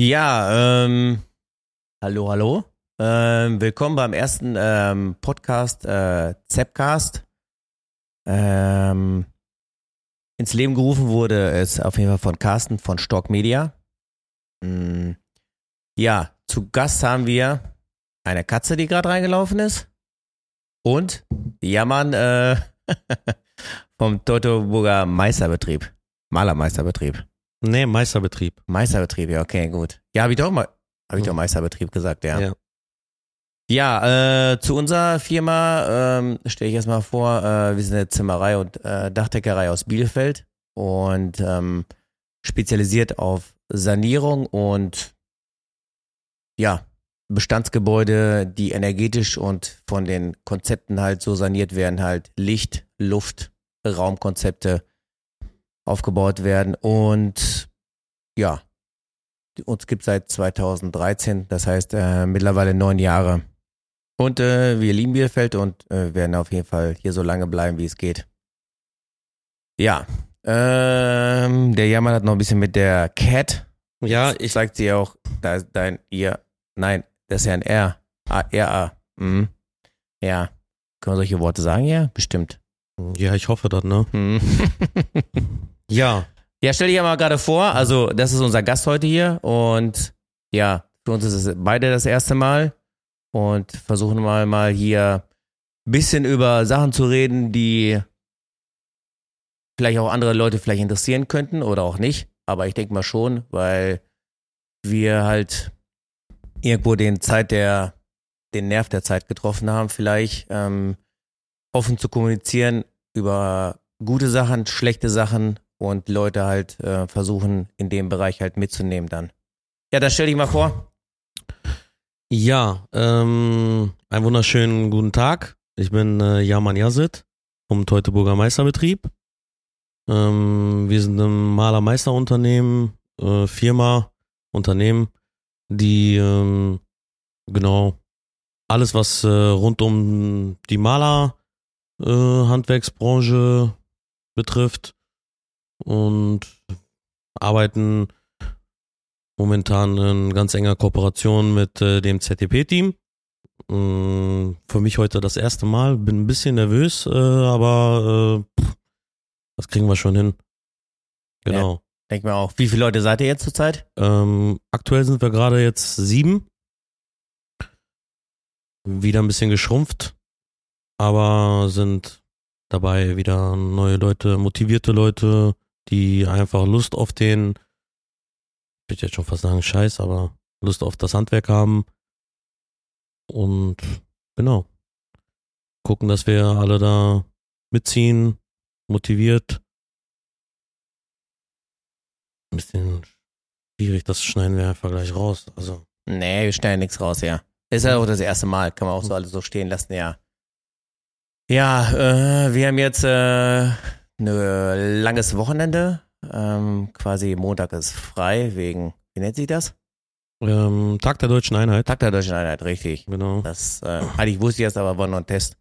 Ja, ähm, hallo, hallo. Ähm, willkommen beim ersten ähm, Podcast, äh, Zepcast. Ähm, ins Leben gerufen wurde es auf jeden Fall von Carsten von Stock Media. Mm, ja, zu Gast haben wir eine Katze, die gerade reingelaufen ist. Und Jammern äh, vom Teutoburger Meisterbetrieb. Malermeisterbetrieb. Nee, Meisterbetrieb. Meisterbetrieb, ja, okay, gut. Ja, habe ich doch mal, habe ich doch Meisterbetrieb gesagt, ja. Ja. Ja, äh, zu unserer Firma ähm, stelle ich erstmal vor, äh, wir sind eine Zimmerei und äh, Dachdeckerei aus Bielefeld und ähm, spezialisiert auf Sanierung und ja, Bestandsgebäude, die energetisch und von den Konzepten halt so saniert werden, halt Licht, Luft, Raumkonzepte aufgebaut werden und ja, uns gibt seit 2013, das heißt äh, mittlerweile neun Jahre. Und äh, wir lieben Bielefeld und äh, werden auf jeden Fall hier so lange bleiben, wie es geht. Ja, ähm, der Jammer hat noch ein bisschen mit der Cat. Ja, Ich sagt sie auch, da ist dein, ihr, nein, das ist ja ein R. A, R, A. Mhm. Ja. Können wir solche Worte sagen? Ja, bestimmt. ja, ich hoffe das, ne? Ja, Ja, stell dich ja mal gerade vor, also das ist unser Gast heute hier und ja, für uns ist es beide das erste Mal und versuchen mal mal hier ein bisschen über Sachen zu reden, die vielleicht auch andere Leute vielleicht interessieren könnten oder auch nicht, aber ich denke mal schon, weil wir halt irgendwo den Zeit der, den Nerv der Zeit getroffen haben, vielleicht ähm, offen zu kommunizieren über gute Sachen, schlechte Sachen und Leute halt äh, versuchen, in dem Bereich halt mitzunehmen dann. Ja, das stell dich mal vor. ja, ähm, einen wunderschönen guten Tag. Ich bin äh, Jaman Yazid vom Teutoburger Meisterbetrieb. Ähm, wir sind ein Malermeisterunternehmen, äh, Firma, Unternehmen, die ähm, genau alles, was äh, rund um die Maler äh, betrifft und arbeiten momentan in ganz enger Kooperation mit äh, dem ZTP-Team. Mm, Für mich heute das erste Mal, bin ein bisschen nervös, äh, aber äh, pff, das kriegen wir schon hin. Genau. Denk mir auch. Wie viele Leute seid ihr jetzt zurzeit? Ähm, aktuell sind wir gerade jetzt sieben. Wieder ein bisschen geschrumpft, aber sind dabei wieder neue Leute, motivierte Leute, die einfach Lust auf den, ich würde jetzt schon fast sagen Scheiß, aber Lust auf das Handwerk haben. Und genau. Gucken, dass wir alle da mitziehen, motiviert. Ein bisschen schwierig, das schneiden wir einfach gleich raus. Also, Nee, wir stellen nichts raus, ja. Ist ja auch das erste Mal, kann man auch so alles so stehen lassen, ja. Ja, äh, wir haben jetzt äh, ein langes Wochenende. Ähm, quasi Montag ist frei wegen, wie nennt sich das? ähm, Tag der Deutschen Einheit. Tag der Deutschen Einheit, richtig. Genau. Das, äh, eigentlich wusste ich das, aber war noch ein Test.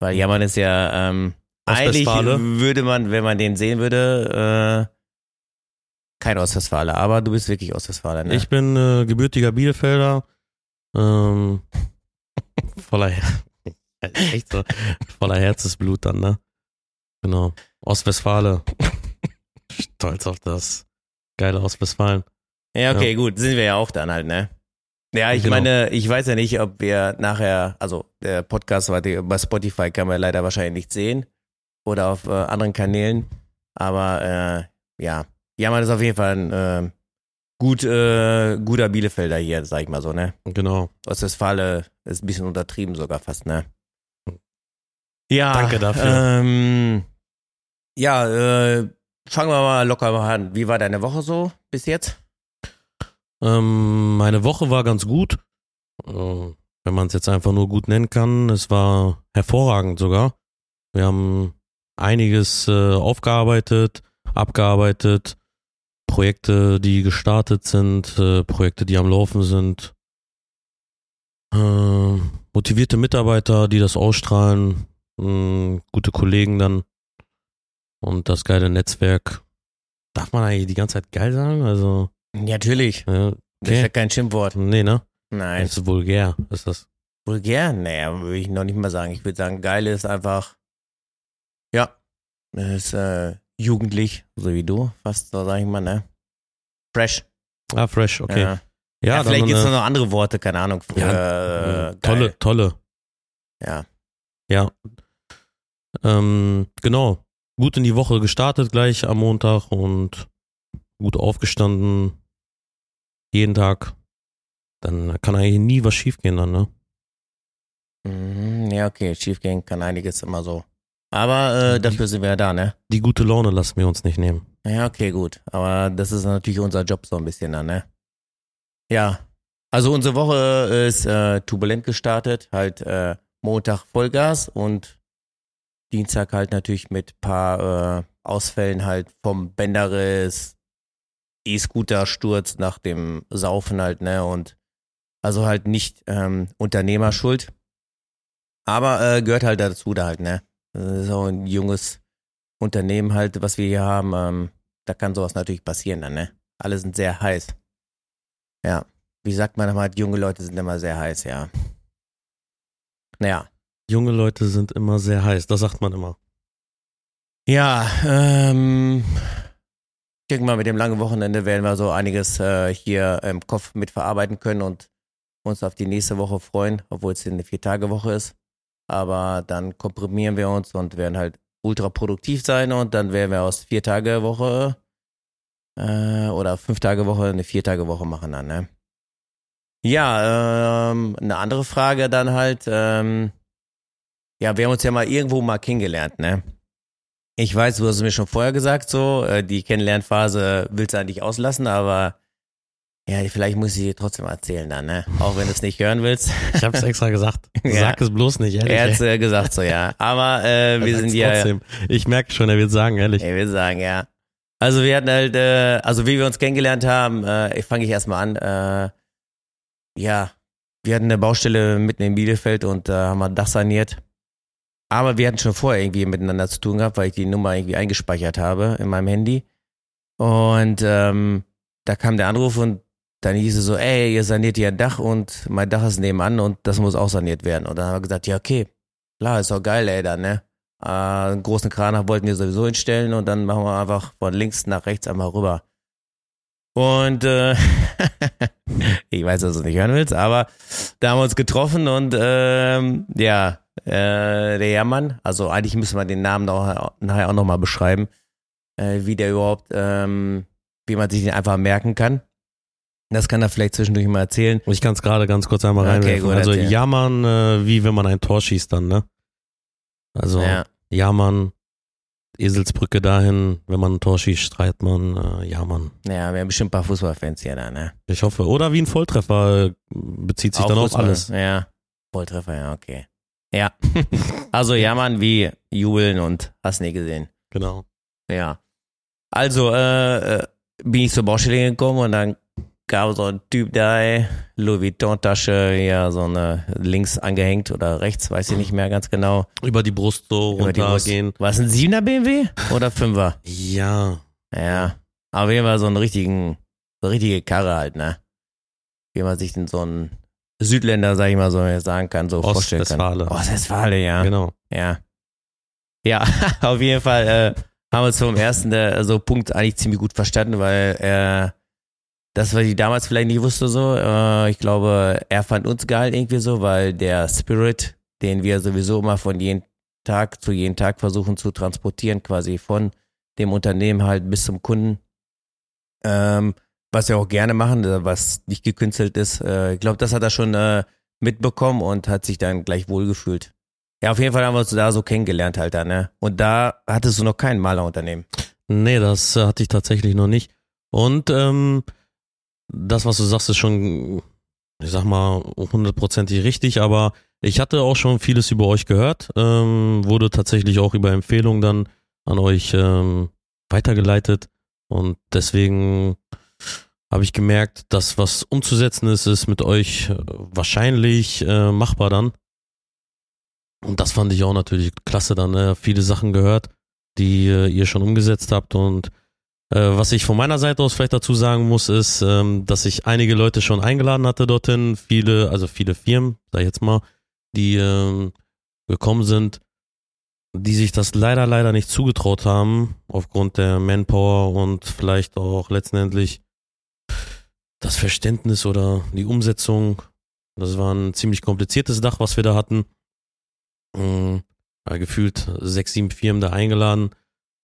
Weil Jammern ist ja, ähm, eigentlich würde man, wenn man den sehen würde, äh, kein Ostwestfaler, aber du bist wirklich Ostwestfaler, ne? Ich bin äh, gebürtiger Bielefelder. Ähm, voller, Her echt so, voller Herzensblut dann, ne? Genau. Ostwestfale. Stolz auf das geile Ostwestfalen. Ja, okay, gut, sind wir ja auch dann halt, ne? Ja, ich Genau. meine, ich weiß ja nicht, ob wir nachher, also der Podcast war die, bei Spotify kann man leider wahrscheinlich nicht sehen oder auf äh, anderen Kanälen, aber äh, ja, Jammern ist auf jeden Fall ein äh, gut, äh, guter Bielefelder hier, sag ich mal so, ne? Genau. Ostwestfale ist ein bisschen untertrieben sogar fast, ne? Ja. Danke dafür. Ähm, ja, äh, fangen wir mal locker mal an. Wie war deine Woche so bis jetzt? Ähm, meine Woche war ganz gut. Äh, wenn man es jetzt einfach nur gut nennen kann. Es war hervorragend sogar. Wir haben einiges äh, aufgearbeitet, abgearbeitet. Projekte, die gestartet sind, äh, Projekte, die am Laufen sind. Äh, motivierte Mitarbeiter, die das ausstrahlen. mh, gute Kollegen dann. Und das geile Netzwerk. Darf man eigentlich die ganze Zeit geil sagen? Also. Ja, natürlich. Ja, Das ist ja Okay. kein Schimpfwort. Nee, ne? Nein. Das ist vulgär, ist das. Vulgär? Naja, würde ich noch nicht mal sagen. Ich würde sagen, geil ist einfach, ja, es ist äh, jugendlich, so wie du, fast so sag ich mal, ne? Fresh. Ah, fresh, okay. Ja, Ja, ja, vielleicht gibt es äh, noch andere Worte, keine Ahnung. Für, Ja, äh, tolle, geil. tolle. Ja. Ja. Ähm, genau. Gut in die Woche gestartet gleich am Montag und gut aufgestanden. Jeden Tag. Dann kann eigentlich nie was schiefgehen dann, ne? Mhm, ja, okay, schiefgehen kann einiges immer so. Aber äh, dafür sind wir ja da, ne? Die gute Laune lassen wir uns nicht nehmen. Ja, okay, gut. Aber das ist natürlich unser Job so ein bisschen dann, ne? Ja. Also unsere Woche ist äh, turbulent gestartet, halt äh, Montag Vollgas und Dienstag halt natürlich mit paar äh, Ausfällen halt vom Bänderriss, E-Scooter-Sturz nach dem Saufen halt, ne? Und also halt nicht ähm, Unternehmerschuld. Aber äh, gehört halt dazu da halt, ne? Auch ein junges Unternehmen halt, was wir hier haben. Ähm, da kann sowas natürlich passieren dann, ne? Alle sind sehr heiß. Ja. Wie sagt man immer, junge Leute sind immer sehr heiß, ja. Naja. Junge Leute sind immer sehr heiß, das sagt man immer. Ja, ähm, ich denke mal, mit dem langen Wochenende werden wir so einiges äh, hier im Kopf mitverarbeiten können und uns auf die nächste Woche freuen, obwohl es eine Vier-Tage-Woche ist. Aber dann komprimieren wir uns und werden halt ultra produktiv sein und dann werden wir aus Vier-Tage-Woche äh, oder Fünf-Tage-Woche eine Vier-Tage-Woche machen dann, ne? Ja, ähm, eine andere Frage dann halt, ähm, ja, wir haben uns ja mal irgendwo mal kennengelernt, ne? Ich weiß, du hast es mir schon vorher gesagt, so, äh, die Kennenlernphase willst du eigentlich auslassen, aber ja, vielleicht muss ich dir trotzdem erzählen dann, ne? Auch wenn du es nicht hören willst. Ich hab's extra gesagt. Ja. Sag es bloß nicht, ehrlich. Er hat äh, gesagt so, ja. Aber äh, wir sind ja, trotzdem. Ich merke schon, er wird sagen, ehrlich. ich will sagen, ja. Also wir hatten halt, äh, also wie wir uns kennengelernt haben, äh, ich fange ich erstmal an, äh, ja, wir hatten eine Baustelle mitten in Bielefeld und da haben wir ein Dach saniert. Aber wir hatten schon vorher irgendwie miteinander zu tun gehabt, weil ich die Nummer irgendwie eingespeichert habe in meinem Handy. Und ähm, da kam der Anruf und dann hieß es so, ey, ihr saniert hier ein Dach und mein Dach ist nebenan und das muss auch saniert werden. Und dann haben wir gesagt, ja, okay, klar, ist doch geil, ey, dann, ne? Äh, einen großen Kran wollten wir sowieso hinstellen und dann machen wir einfach von links nach rechts einmal rüber. Und äh, ich weiß, dass du nicht hören willst, aber da haben wir uns getroffen und ähm, ja, äh, der Hermann, also eigentlich müssen wir den Namen noch, nachher auch nochmal beschreiben, äh, wie der überhaupt, ähm, wie man sich den einfach merken kann. Das kann er vielleicht zwischendurch mal erzählen. Ich kann es gerade ganz kurz einmal Okay, reinwerfen. gut, also erzähl. jammern, äh, wie wenn man ein Tor schießt dann, ne? Also Ja, jammern, Eselsbrücke dahin, wenn man ein Tor schießt, streitet man, äh, jammern. ja, wir haben bestimmt ein paar Fußballfans hier da, ne? Ich hoffe. Oder wie ein Volltreffer äh, bezieht sich dann auf Fußball. alles. Ja, Volltreffer, ja, okay. Ja, also jammern wie jubeln und hast nie gesehen. Genau. Ja. Also, äh, äh, bin ich zur Baustelle gekommen und dann gab so ein Typ da, Louis Vuitton-Tasche, ja, so eine links angehängt oder rechts, weiß ich nicht mehr ganz genau. Über die Brust so runtergehen. War es ein 7er BMW oder 5er? Ja. Ja. Aber jeden Fall so einen richtigen, so eine richtige Karre halt, ne? Wie man sich denn so einen Südländer, sag ich mal so, sagen kann, so vorstellen kann. Ostwestfale, ja. Genau. Ja. Ja, auf jeden Fall äh, haben wir uns vom ersten äh, so Punkt eigentlich ziemlich gut verstanden, weil äh, das, was ich damals vielleicht nicht wusste, so, äh, ich glaube, er fand uns geil irgendwie so, weil der Spirit, den wir sowieso immer von jedem Tag zu jedem Tag versuchen zu transportieren, quasi von dem Unternehmen halt bis zum Kunden, ähm, was wir auch gerne machen, äh, was nicht gekünstelt ist. Äh, ich glaube, das hat er schon äh, mitbekommen und hat sich dann gleich wohlgefühlt. Ja, auf jeden Fall haben wir uns da so kennengelernt halt da, ne? Und da hattest du noch kein Malerunternehmen. Nee, das hatte ich tatsächlich noch nicht. Und ähm, das, was du sagst, ist schon, ich sag mal, hundertprozentig richtig, aber ich hatte auch schon vieles über euch gehört, ähm, wurde tatsächlich auch über Empfehlungen dann an euch ähm, weitergeleitet und deswegen habe ich gemerkt, dass was umzusetzen ist, ist mit euch äh, wahrscheinlich äh, machbar dann. Und das fand ich auch natürlich klasse dann, äh, viele Sachen gehört, die äh, ihr schon umgesetzt habt und Äh, was ich von meiner Seite aus vielleicht dazu sagen muss, ist, ähm, dass ich einige Leute schon eingeladen hatte dorthin, viele, also viele Firmen, sag ich jetzt mal, die ähm, gekommen sind, die sich das leider, leider nicht zugetraut haben, aufgrund der Manpower und vielleicht auch letztendlich das Verständnis oder die Umsetzung. Das war ein ziemlich kompliziertes Dach, was wir da hatten. Mhm, gefühlt sechs, sieben Firmen da eingeladen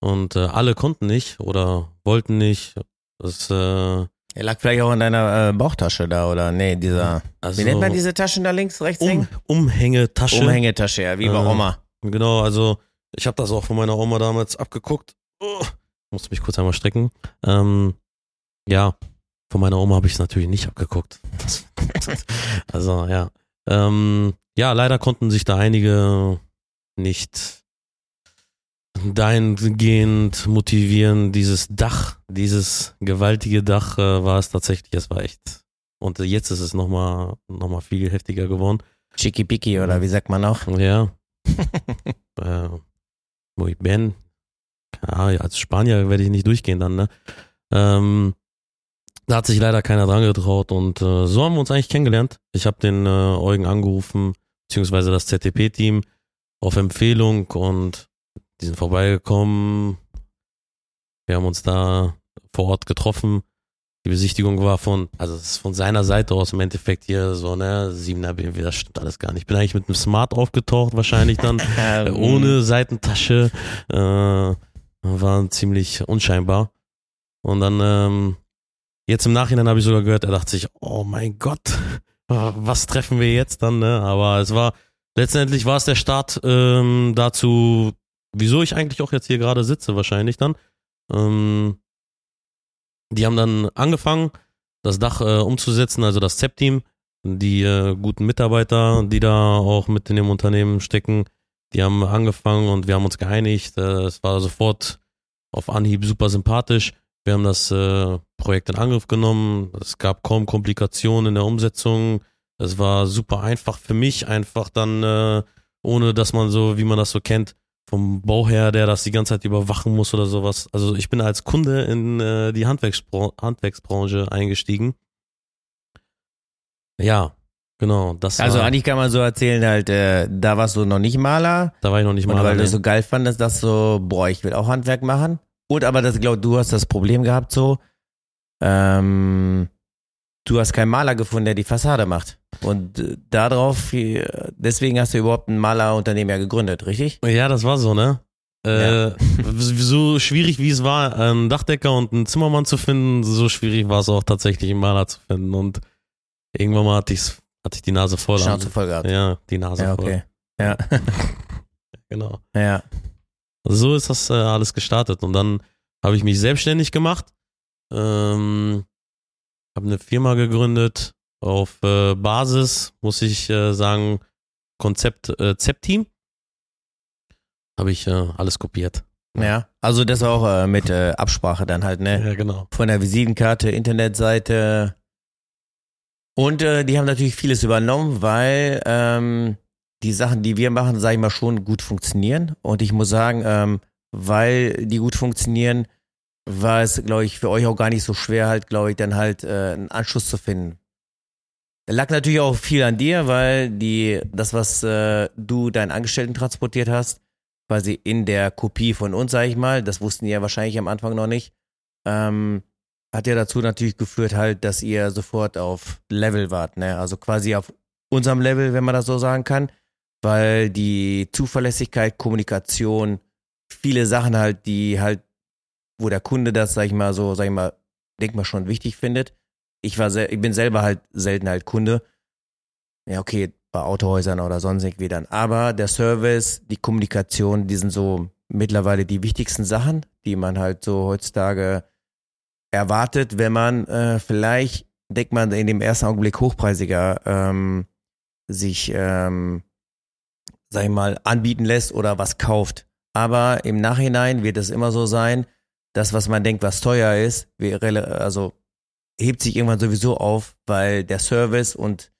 und äh, alle konnten nicht oder wollten nicht. Das äh, er lag vielleicht auch in deiner äh, Bauchtasche da, oder? Nee, dieser. Also, wie nennt man diese Taschen da links, rechts um, Umhängetasche. Umhängetasche, ja, wie bei äh, Oma. Genau, also ich habe das auch von meiner Oma damals abgeguckt. Oh, musste mich kurz einmal strecken. Ähm, ja, von meiner Oma habe ich es natürlich nicht abgeguckt. also ja. Ähm, ja, leider konnten sich da einige nicht dahingehend motivieren. Dieses Dach, dieses gewaltige Dach äh, war es tatsächlich, es war echt. Und jetzt ist es nochmal noch mal viel heftiger geworden. Chicky Picky oder wie sagt man auch? Ja. äh, wo ich bin. Ja, als Spanier werde ich nicht durchgehen dann, ne? Ähm, da hat sich leider keiner dran getraut und äh, so haben wir uns eigentlich kennengelernt. Ich habe den äh, Eugen angerufen, beziehungsweise das ZTP-Team auf Empfehlung und die sind vorbeigekommen. Wir haben uns da vor Ort getroffen. Die Besichtigung war von, also es ist von seiner Seite aus im Endeffekt hier so, ne, 7er BMW, das stimmt alles gar nicht. Ich bin eigentlich mit einem Smart aufgetaucht, wahrscheinlich dann, äh, ohne Seitentasche, äh, war ziemlich unscheinbar. Und dann, ähm, jetzt im Nachhinein habe ich sogar gehört, er dachte sich, oh mein Gott, was treffen wir jetzt dann, ne? Aber es war, letztendlich war es der Start ähm, dazu, wieso ich eigentlich auch jetzt hier gerade sitze, wahrscheinlich dann. Ähm, die haben dann angefangen, das Dach äh, umzusetzen, also das ZEP-Team, die äh, guten Mitarbeiter, die da auch mit in dem Unternehmen stecken, die haben angefangen und wir haben uns geeinigt. Äh, es war sofort auf Anhieb super sympathisch. Wir haben das äh, Projekt in Angriff genommen. Es gab kaum Komplikationen in der Umsetzung. Es war super einfach für mich, einfach dann, äh, ohne dass man so, wie man das so kennt, vom Bau her, der das die ganze Zeit überwachen muss oder sowas. Also ich bin als Kunde in äh, die Handwerksbran Handwerksbranche eingestiegen. Ja, genau. Das also eigentlich kann man so erzählen, halt, äh, da warst du noch nicht Maler. Da war ich noch nicht Maler. Und weil nee. du so geil fandest, dass so, boah, ich will auch Handwerk machen. Und aber das, glaube du hast das Problem gehabt so, ähm, du hast keinen Maler gefunden, der die Fassade macht. Und äh, darauf, äh, deswegen hast du überhaupt ein Malerunternehmen ja gegründet, richtig? Ja, das war so, ne? Äh, ja. so schwierig wie es war, einen Dachdecker und einen Zimmermann zu finden, so schwierig war es auch tatsächlich, einen Maler zu finden. Und irgendwann mal hatte, ich's, hatte ich die Nase voll. Schnauze voll gehabt. Ja, die Nase ja, voll. Okay. Ja. genau. Ja. So ist das äh, alles gestartet. Und dann habe ich mich selbstständig gemacht. Ähm, habe eine Firma gegründet auf äh, Basis, muss ich äh, sagen, Konzept äh, ZEP-Team. Habe ich äh, alles kopiert. Ja, also das auch äh, mit äh, Absprache dann halt, ne? Ja, genau. Von der Visitenkarte, Internetseite. Und äh, die haben natürlich vieles übernommen, weil ähm, die Sachen, die wir machen, sage ich mal, schon gut funktionieren. Und ich muss sagen, ähm, weil die gut funktionieren, war es, glaube ich, für euch auch gar nicht so schwer, halt, glaube ich, dann halt äh, einen Anschluss zu finden. Da lag natürlich auch viel an dir, weil die, das, was äh, du deinen Angestellten transportiert hast, quasi in der Kopie von uns, sag ich mal, das wussten die ja wahrscheinlich am Anfang noch nicht, ähm, hat ja dazu natürlich geführt halt, dass ihr sofort auf Level wart, ne? Also quasi auf unserem Level, wenn man das so sagen kann, weil die Zuverlässigkeit, Kommunikation, viele Sachen halt, die halt wo der Kunde das, sag ich mal, so, sag ich mal, denk mal schon wichtig findet. Ich war ich bin selber halt selten halt Kunde. Ja, okay, bei Autohäusern oder sonst irgendwie dann. Aber der Service, die Kommunikation, die sind so mittlerweile die wichtigsten Sachen, die man halt so heutzutage erwartet, wenn man äh, vielleicht, denkt man in dem ersten Augenblick hochpreisiger ähm, sich, ähm, sag ich mal, anbieten lässt oder was kauft. Aber im Nachhinein wird es immer so sein, das, was man denkt, was teuer ist, also hebt sich irgendwann sowieso auf, weil der Service und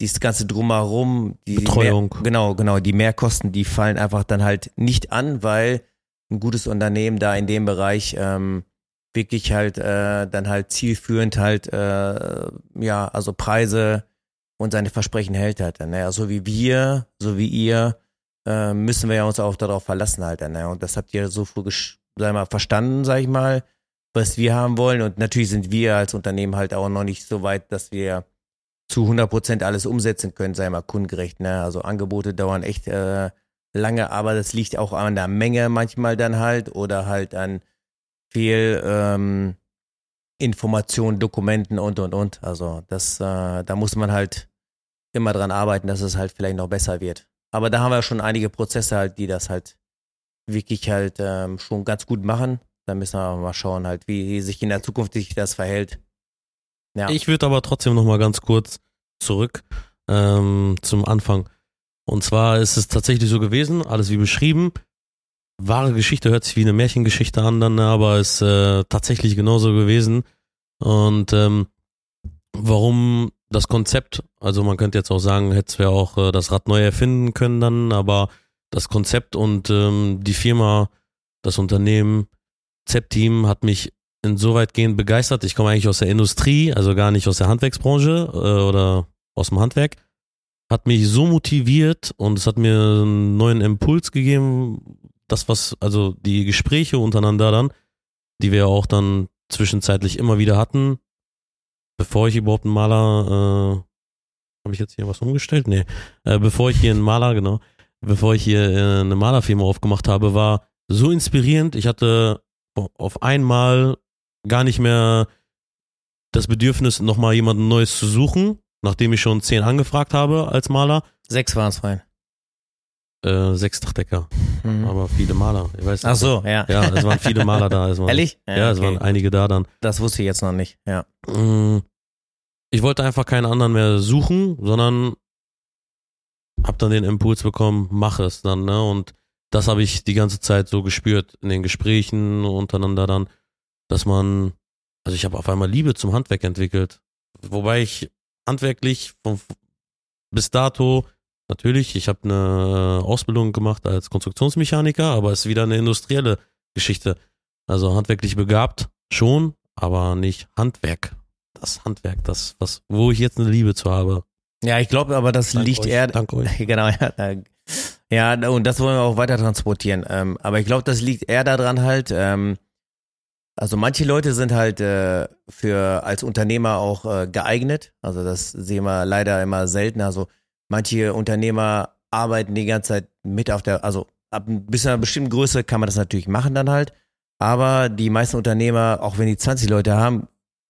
dieses ganze Drumherum, die Betreuung. Mehr, genau, genau, die Mehrkosten, die fallen einfach dann halt nicht an, weil ein gutes Unternehmen da in dem Bereich ähm, wirklich halt äh, dann halt zielführend halt äh, ja also Preise und seine Versprechen hält halt. Ne? Also so wie wir, so wie ihr äh, müssen wir ja uns auch darauf verlassen halt. Ne? Und das habt ihr so früh sag mal, verstanden, sag ich mal, was wir haben wollen. Und natürlich sind wir als Unternehmen halt auch noch nicht so weit, dass wir zu 100 Prozent alles umsetzen können, sei mal kundengerecht. Ne? Also Angebote dauern echt äh, lange, aber das liegt auch an der Menge manchmal dann halt oder halt an viel ähm, Informationen, Dokumenten und und und. Also das, äh, da muss man halt immer dran arbeiten, dass es halt vielleicht noch besser wird. Aber da haben wir schon einige Prozesse halt, die das halt wirklich halt ähm, schon ganz gut machen. Da müssen wir mal schauen halt, wie sich in der Zukunft sich das verhält. Ja. Ich würde aber trotzdem noch mal ganz kurz zurück ähm, zum Anfang. Und zwar ist es tatsächlich so gewesen, alles wie beschrieben. Wahre Geschichte hört sich wie eine Märchengeschichte an, dann, aber ist äh, tatsächlich genauso gewesen. Und ähm, warum das Konzept, also man könnte jetzt auch sagen, hätte ja auch äh, das Rad neu erfinden können dann, aber das Konzept und ähm, die Firma, das Unternehmen, ZEP-Team hat mich insoweitgehend begeistert. Ich komme eigentlich aus der Industrie, also gar nicht aus der Handwerksbranche äh, oder aus dem Handwerk. Hat mich so motiviert und es hat mir einen neuen Impuls gegeben. Das, was, also die Gespräche untereinander dann, die wir auch dann zwischenzeitlich immer wieder hatten, bevor ich überhaupt einen Maler, äh, habe ich jetzt hier was umgestellt? Nee, äh, bevor ich hier einen Maler, genau, bevor ich hier äh, eine Malerfirma aufgemacht habe, war so inspirierend. Ich hatte auf einmal gar nicht mehr das Bedürfnis, nochmal jemanden Neues zu suchen, nachdem ich schon zehn angefragt habe als Maler. Sechs waren es rein. Äh, sechs Dachdecker. Mhm. Aber viele Maler. Ich weiß Ach so, ja. Ja, es waren viele Maler da. Es waren, Ehrlich? Ja, ja es waren einige da dann. Das wusste ich jetzt noch nicht, ja. Mm, ich wollte einfach keinen anderen mehr suchen, sondern hab dann den Impuls bekommen, mach es dann, ne? Und das habe ich die ganze Zeit so gespürt in den Gesprächen untereinander dann, dass man, also ich habe auf einmal Liebe zum Handwerk entwickelt. Wobei ich handwerklich von, bis dato, natürlich, ich habe eine Ausbildung gemacht als Konstruktionsmechaniker, aber es ist wieder eine industrielle Geschichte. Also handwerklich begabt schon, aber nicht Handwerk. Das Handwerk, das, was, wo ich jetzt eine Liebe zu habe. Ja, ich glaube aber, das Dank liegt euch, eher. Dank euch. Genau, ja. Ja, und das wollen wir auch weiter transportieren. Ähm, aber ich glaube, das liegt eher daran halt, ähm, also manche Leute sind halt äh, für als Unternehmer auch äh, geeignet. Also das sehen wir leider immer selten. Also manche Unternehmer arbeiten die ganze Zeit mit auf der, also ab bis einer bestimmten Größe kann man das natürlich machen dann halt. Aber die meisten Unternehmer, auch wenn die 20 Leute haben,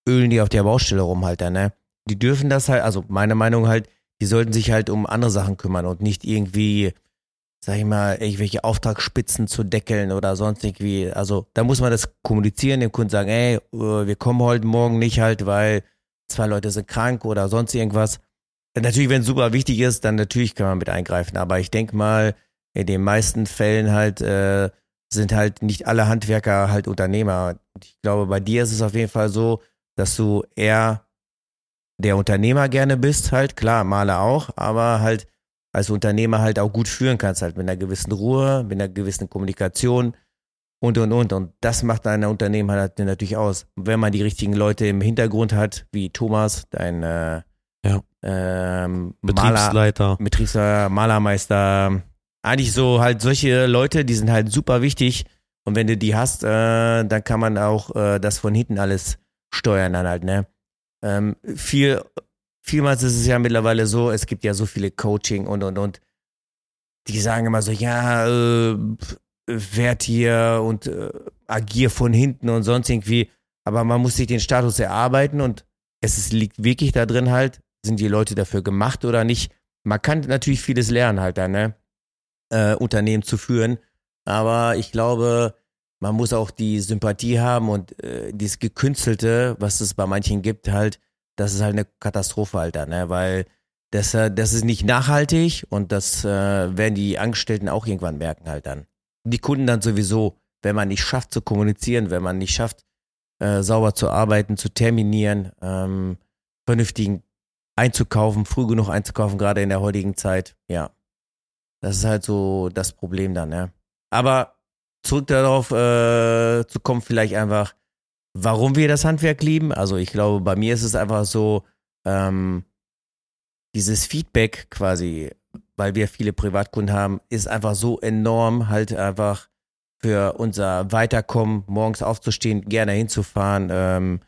ölen die auf der Baustelle rum halt dann, ne? Die dürfen das halt, also meine Meinung halt, die sollten sich halt um andere Sachen kümmern und nicht irgendwie sag ich mal, irgendwelche Auftragsspitzen zu deckeln oder sonst irgendwie. Also da muss man das kommunizieren, dem Kunden sagen, ey, äh, wir kommen heute Morgen nicht halt, weil zwei Leute sind krank oder sonst irgendwas. Natürlich, wenn es super wichtig ist, dann natürlich kann man mit eingreifen. Aber ich denke mal, in den meisten Fällen halt äh, sind halt nicht alle Handwerker halt Unternehmer. Ich glaube, bei dir ist es auf jeden Fall so, dass du eher der Unternehmer gerne bist, halt, klar, Maler auch, aber halt als Unternehmer halt auch gut führen kannst, halt mit einer gewissen Ruhe, mit einer gewissen Kommunikation und und und. Und das macht ein Unternehmen halt natürlich aus. Wenn man die richtigen Leute im Hintergrund hat, wie Thomas, dein äh, ja. ähm, Betriebsleiter, Maler, Betriebsleiter, Malermeister, eigentlich so halt solche Leute, die sind halt super wichtig. Und wenn du die hast, äh, dann kann man auch äh, das von hinten alles steuern dann halt, ne? Ähm, viel vielmals ist es ja mittlerweile so, es gibt ja so viele Coaching und und und. Die sagen immer so, ja, äh, werd hier und äh, agier von hinten und sonst irgendwie. Aber man muss sich den Status erarbeiten und es ist, liegt wirklich da drin halt, sind die Leute dafür gemacht oder nicht. Man kann natürlich vieles lernen halt dann, ne? Äh, Unternehmen zu führen. Aber ich glaube, man muss auch die Sympathie haben und äh, dieses Gekünstelte, was es bei manchen gibt, halt, das ist halt eine Katastrophe, Alter, ne? Weil das, äh, das ist nicht nachhaltig und das äh, werden die Angestellten auch irgendwann merken halt dann. Die Kunden dann sowieso, wenn man nicht schafft zu kommunizieren, wenn man nicht schafft, äh, sauber zu arbeiten, zu terminieren, ähm, vernünftigen einzukaufen, früh genug einzukaufen, gerade in der heutigen Zeit, ja. Das ist halt so das Problem dann, ja. Aber zurück darauf äh, zu kommen, vielleicht einfach, warum wir das Handwerk lieben. Also ich glaube, bei mir ist es einfach so, ähm, dieses Feedback quasi, weil wir viele Privatkunden haben, ist einfach so enorm, halt einfach für unser Weiterkommen, morgens aufzustehen, gerne hinzufahren, ähm,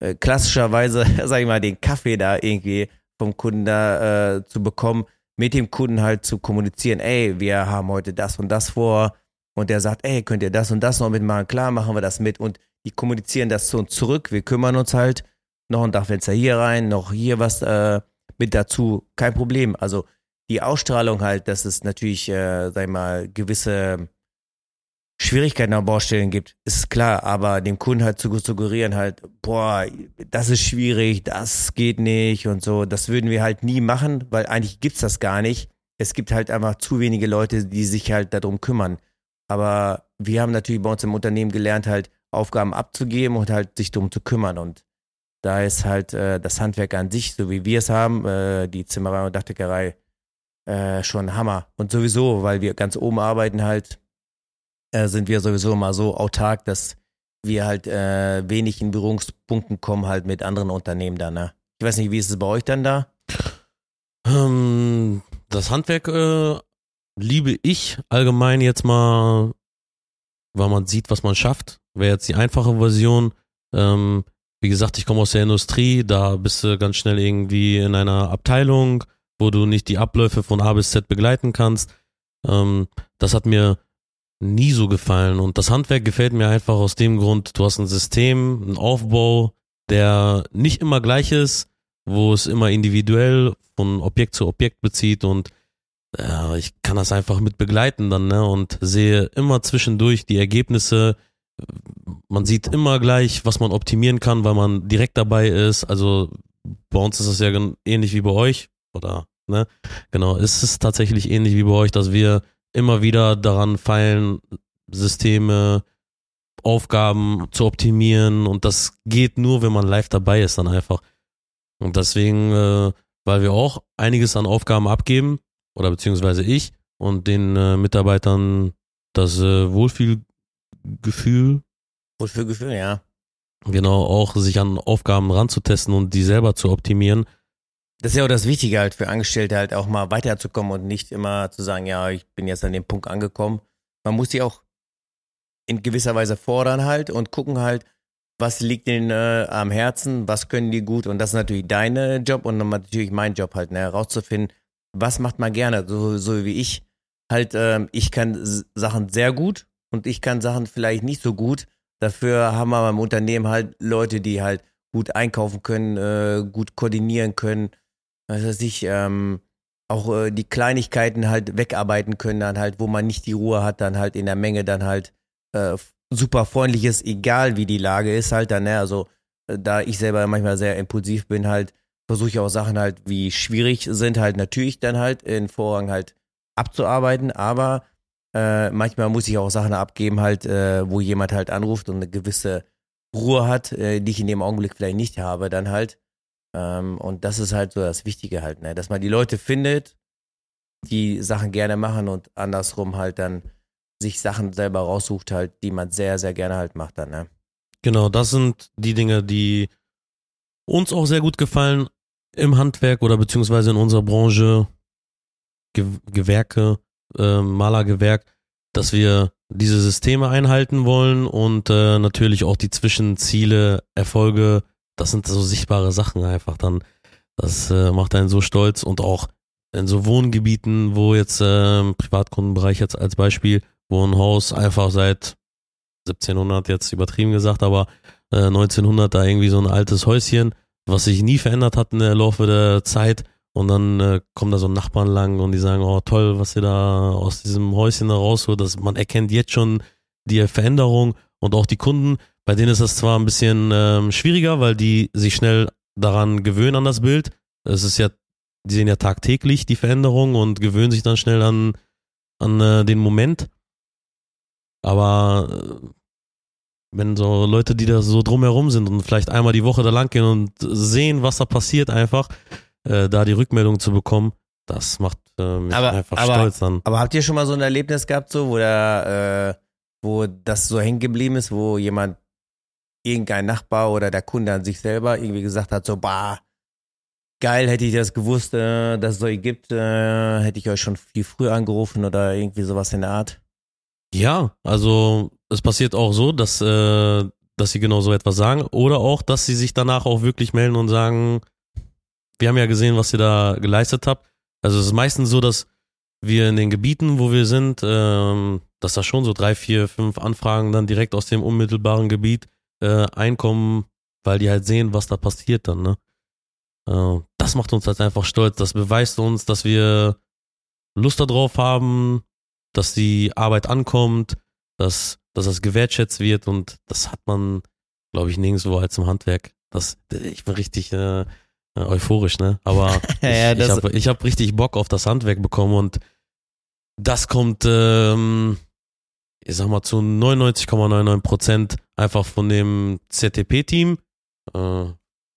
äh, klassischerweise, sag ich mal, den Kaffee da irgendwie vom Kunden da äh, zu bekommen, mit dem Kunden halt zu kommunizieren, ey, wir haben heute das und das vor und der sagt, ey, könnt ihr das und das noch mitmachen? Klar, machen wir das mit und die kommunizieren das zu uns zurück, wir kümmern uns halt, noch ein Dachfenster hier rein, noch hier was äh, mit dazu, kein Problem. Also die Ausstrahlung halt, dass es natürlich, äh, sag ich mal, gewisse Schwierigkeiten an Baustellen gibt, ist klar, aber dem Kunden halt zu suggerieren halt, boah, das ist schwierig, das geht nicht und so, das würden wir halt nie machen, weil eigentlich gibt's das gar nicht. Es gibt halt einfach zu wenige Leute, die sich halt darum kümmern. Aber wir haben natürlich bei uns im Unternehmen gelernt, halt Aufgaben abzugeben und halt sich darum zu kümmern. Und da ist halt äh, das Handwerk an sich, so wie wir es haben, äh, die Zimmerei und Dachdeckerei, äh, schon Hammer. Und sowieso, weil wir ganz oben arbeiten halt, äh, sind wir sowieso immer so autark, dass wir halt äh, wenig in Berührungspunkten kommen halt mit anderen Unternehmen da, ne? Ich weiß nicht, wie ist es bei euch dann da? Ähm, das Handwerk äh, liebe ich allgemein jetzt mal, weil man sieht, was man schafft. Wäre jetzt die einfache Version. Ähm, wie gesagt, ich komme aus der Industrie, da bist du ganz schnell irgendwie in einer Abteilung, wo du nicht die Abläufe von A bis Z begleiten kannst. Ähm, das hat mir nie so gefallen. Und das Handwerk gefällt mir einfach aus dem Grund, du hast ein System, einen Aufbau, der nicht immer gleich ist, wo es immer individuell von Objekt zu Objekt bezieht und ja, ich kann das einfach mit begleiten dann, ne? Und sehe immer zwischendurch die Ergebnisse. Man sieht immer gleich, was man optimieren kann, weil man direkt dabei ist. Also bei uns ist es ja ähnlich wie bei euch, oder? Ne? Genau, es ist tatsächlich ähnlich wie bei euch, dass wir immer wieder daran feilen, Systeme, Aufgaben zu optimieren und das geht nur, wenn man live dabei ist dann einfach. Und deswegen, äh, weil wir auch einiges an Aufgaben abgeben, oder beziehungsweise ich, und den äh, Mitarbeitern das äh, Wohlfühlgefühl. Wohlfühlgefühl, ja. Genau, auch sich an Aufgaben ranzutesten und die selber zu optimieren, das ist ja auch das Wichtige halt für Angestellte halt auch mal weiterzukommen und nicht immer zu sagen, ja, ich bin jetzt an dem Punkt angekommen. Man muss die auch in gewisser Weise fordern halt und gucken halt, was liegt ihnen äh, am Herzen, was können die gut und das ist natürlich deine Job und natürlich mein Job halt, ne, herauszufinden, was macht man gerne, so, so wie ich. Halt, ähm, ich kann Sachen sehr gut und ich kann Sachen vielleicht nicht so gut. Dafür haben wir beim Unternehmen halt Leute, die halt gut einkaufen können, äh, gut koordinieren können, was weiß ich, ähm, auch äh, die Kleinigkeiten halt wegarbeiten können, dann halt, wo man nicht die Ruhe hat, dann halt in der Menge dann halt äh, super freundliches, egal wie die Lage ist, halt dann, ne, also äh, da ich selber manchmal sehr impulsiv bin, halt, versuche ich auch Sachen halt, wie schwierig sind, halt natürlich dann halt in Vorrang halt abzuarbeiten, aber äh, manchmal muss ich auch Sachen abgeben, halt, äh, wo jemand halt anruft und eine gewisse Ruhe hat, äh, die ich in dem Augenblick vielleicht nicht habe, dann halt. Ähm, und das ist halt so das Wichtige halt, ne? dass man die Leute findet, die Sachen gerne machen und andersrum halt dann sich Sachen selber raussucht halt, die man sehr, sehr gerne halt macht dann, ne? Genau, das sind die Dinge, die uns auch sehr gut gefallen im Handwerk oder beziehungsweise in unserer Branche, Ge Gewerke, äh, Malergewerk, dass wir diese Systeme einhalten wollen und äh, natürlich auch die Zwischenziele, Erfolge das sind so sichtbare Sachen einfach dann. Das äh, macht einen so stolz und auch in so Wohngebieten, wo jetzt äh, Privatkundenbereich jetzt als Beispiel, wo ein Haus einfach seit 1700 jetzt übertrieben gesagt, aber äh, 1900 da irgendwie so ein altes Häuschen, was sich nie verändert hat in der Laufe der Zeit und dann äh, kommen da so Nachbarn lang und die sagen, oh toll, was ihr da aus diesem Häuschen da rausholt, dass man erkennt jetzt schon die Veränderung und auch die Kunden bei denen ist das zwar ein bisschen ähm, schwieriger, weil die sich schnell daran gewöhnen an das Bild. Es ist ja, die sehen ja tagtäglich die Veränderung und gewöhnen sich dann schnell an, an äh, den Moment. Aber äh, wenn so Leute, die da so drumherum sind und vielleicht einmal die Woche da lang gehen und sehen, was da passiert, einfach äh, da die Rückmeldung zu bekommen, das macht äh, mich aber, einfach aber, stolz dann. Aber habt ihr schon mal so ein Erlebnis gehabt, so, wo da, äh, wo das so hängen geblieben ist, wo jemand irgendein Nachbar oder der Kunde an sich selber irgendwie gesagt hat, so, bah, geil, hätte ich das gewusst, äh, dass es euch gibt, äh, hätte ich euch schon viel früher angerufen oder irgendwie sowas in der Art. Ja, also es passiert auch so, dass, äh, dass sie genau so etwas sagen oder auch, dass sie sich danach auch wirklich melden und sagen, wir haben ja gesehen, was ihr da geleistet habt. Also es ist meistens so, dass wir in den Gebieten, wo wir sind, ähm, dass da schon so drei, vier, fünf Anfragen dann direkt aus dem unmittelbaren Gebiet äh, einkommen, weil die halt sehen, was da passiert dann, ne? Äh, das macht uns halt einfach stolz. Das beweist uns, dass wir Lust darauf haben, dass die Arbeit ankommt, dass, dass das gewertschätzt wird und das hat man, glaube ich, nirgendwo als im Handwerk. Das, ich bin richtig äh, euphorisch, ne? Aber ja, ich, ich habe ich hab richtig Bock auf das Handwerk bekommen und das kommt, ähm, ich sag mal, zu 99,99 Prozent einfach von dem ZTP-Team. Äh,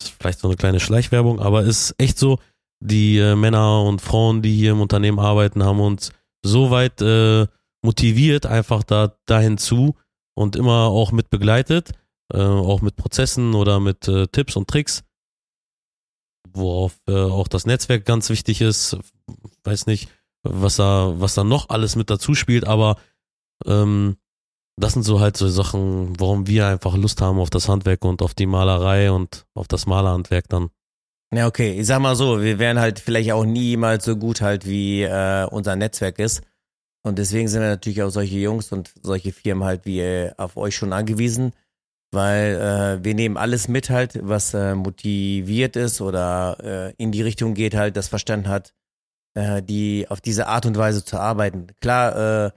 ist vielleicht so eine kleine Schleichwerbung, aber ist echt so, die äh, Männer und Frauen, die hier im Unternehmen arbeiten, haben uns so weit äh, motiviert, einfach da dahin zu und immer auch mit begleitet, äh, auch mit Prozessen oder mit äh, Tipps und Tricks, worauf äh, auch das Netzwerk ganz wichtig ist. Weiß nicht, was da, was da noch alles mit dazu spielt, aber ähm, das sind so halt so Sachen, warum wir einfach Lust haben auf das Handwerk und auf die Malerei und auf das Malerhandwerk dann. Ja, okay. Ich sag mal so, wir wären halt vielleicht auch niemals so gut halt, wie äh, unser Netzwerk ist. Und deswegen sind wir natürlich auf solche Jungs und solche Firmen halt wie äh, auf euch schon angewiesen, weil äh, wir nehmen alles mit halt, was äh, motiviert ist oder äh, in die Richtung geht halt, das verstanden hat, äh, die auf diese Art und Weise zu arbeiten. Klar, äh,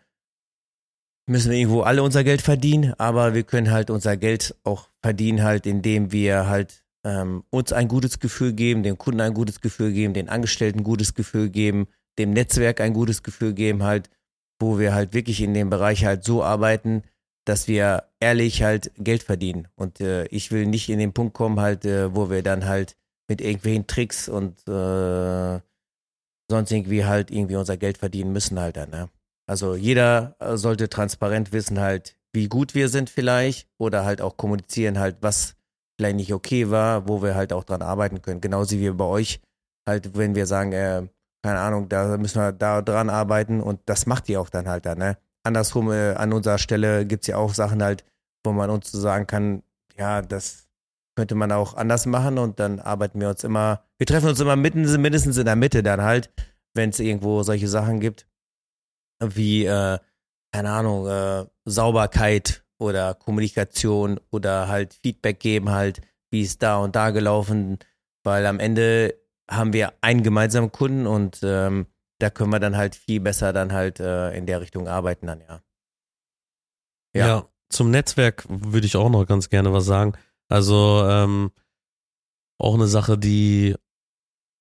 müssen wir irgendwo alle unser Geld verdienen, aber wir können halt unser Geld auch verdienen halt, indem wir halt ähm, uns ein gutes Gefühl geben, dem Kunden ein gutes Gefühl geben, den Angestellten ein gutes Gefühl geben, dem Netzwerk ein gutes Gefühl geben halt, wo wir halt wirklich in dem Bereich halt so arbeiten, dass wir ehrlich halt Geld verdienen. Und äh, ich will nicht in den Punkt kommen halt, äh, wo wir dann halt mit irgendwelchen Tricks und äh, sonst irgendwie halt irgendwie unser Geld verdienen müssen halt dann, ne? Also jeder äh, sollte transparent wissen halt, wie gut wir sind vielleicht oder halt auch kommunizieren halt, was vielleicht nicht okay war, wo wir halt auch dran arbeiten können. Genauso wie bei euch halt, wenn wir sagen, äh, keine Ahnung, da müssen wir da dran arbeiten und das macht ihr auch dann halt dann, ne? Andersrum, äh, an unserer Stelle gibt es ja auch Sachen halt, wo man uns so sagen kann, ja, das könnte man auch anders machen und dann arbeiten wir uns immer, wir treffen uns immer mitten, mindestens in der Mitte dann halt, wenn es irgendwo solche Sachen gibt wie, äh, keine Ahnung, äh, Sauberkeit oder Kommunikation oder halt Feedback geben halt, wie ist da und da gelaufen, weil am Ende haben wir einen gemeinsamen Kunden und ähm, da können wir dann halt viel besser dann halt äh, in der Richtung arbeiten dann, ja. ja. Ja, zum Netzwerk würde ich auch noch ganz gerne was sagen. Also ähm, auch eine Sache, die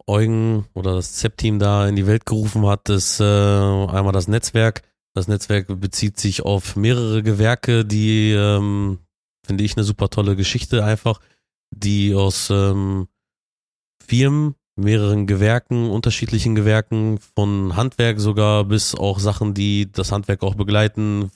Eugen oder das ZEP-Team da in die Welt gerufen hat, ist äh, einmal das Netzwerk. Das Netzwerk bezieht sich auf mehrere Gewerke, die, ähm, finde ich, eine super tolle Geschichte einfach, die aus ähm, Firmen, mehreren Gewerken, unterschiedlichen Gewerken, von Handwerk sogar bis auch Sachen, die das Handwerk auch begleiten,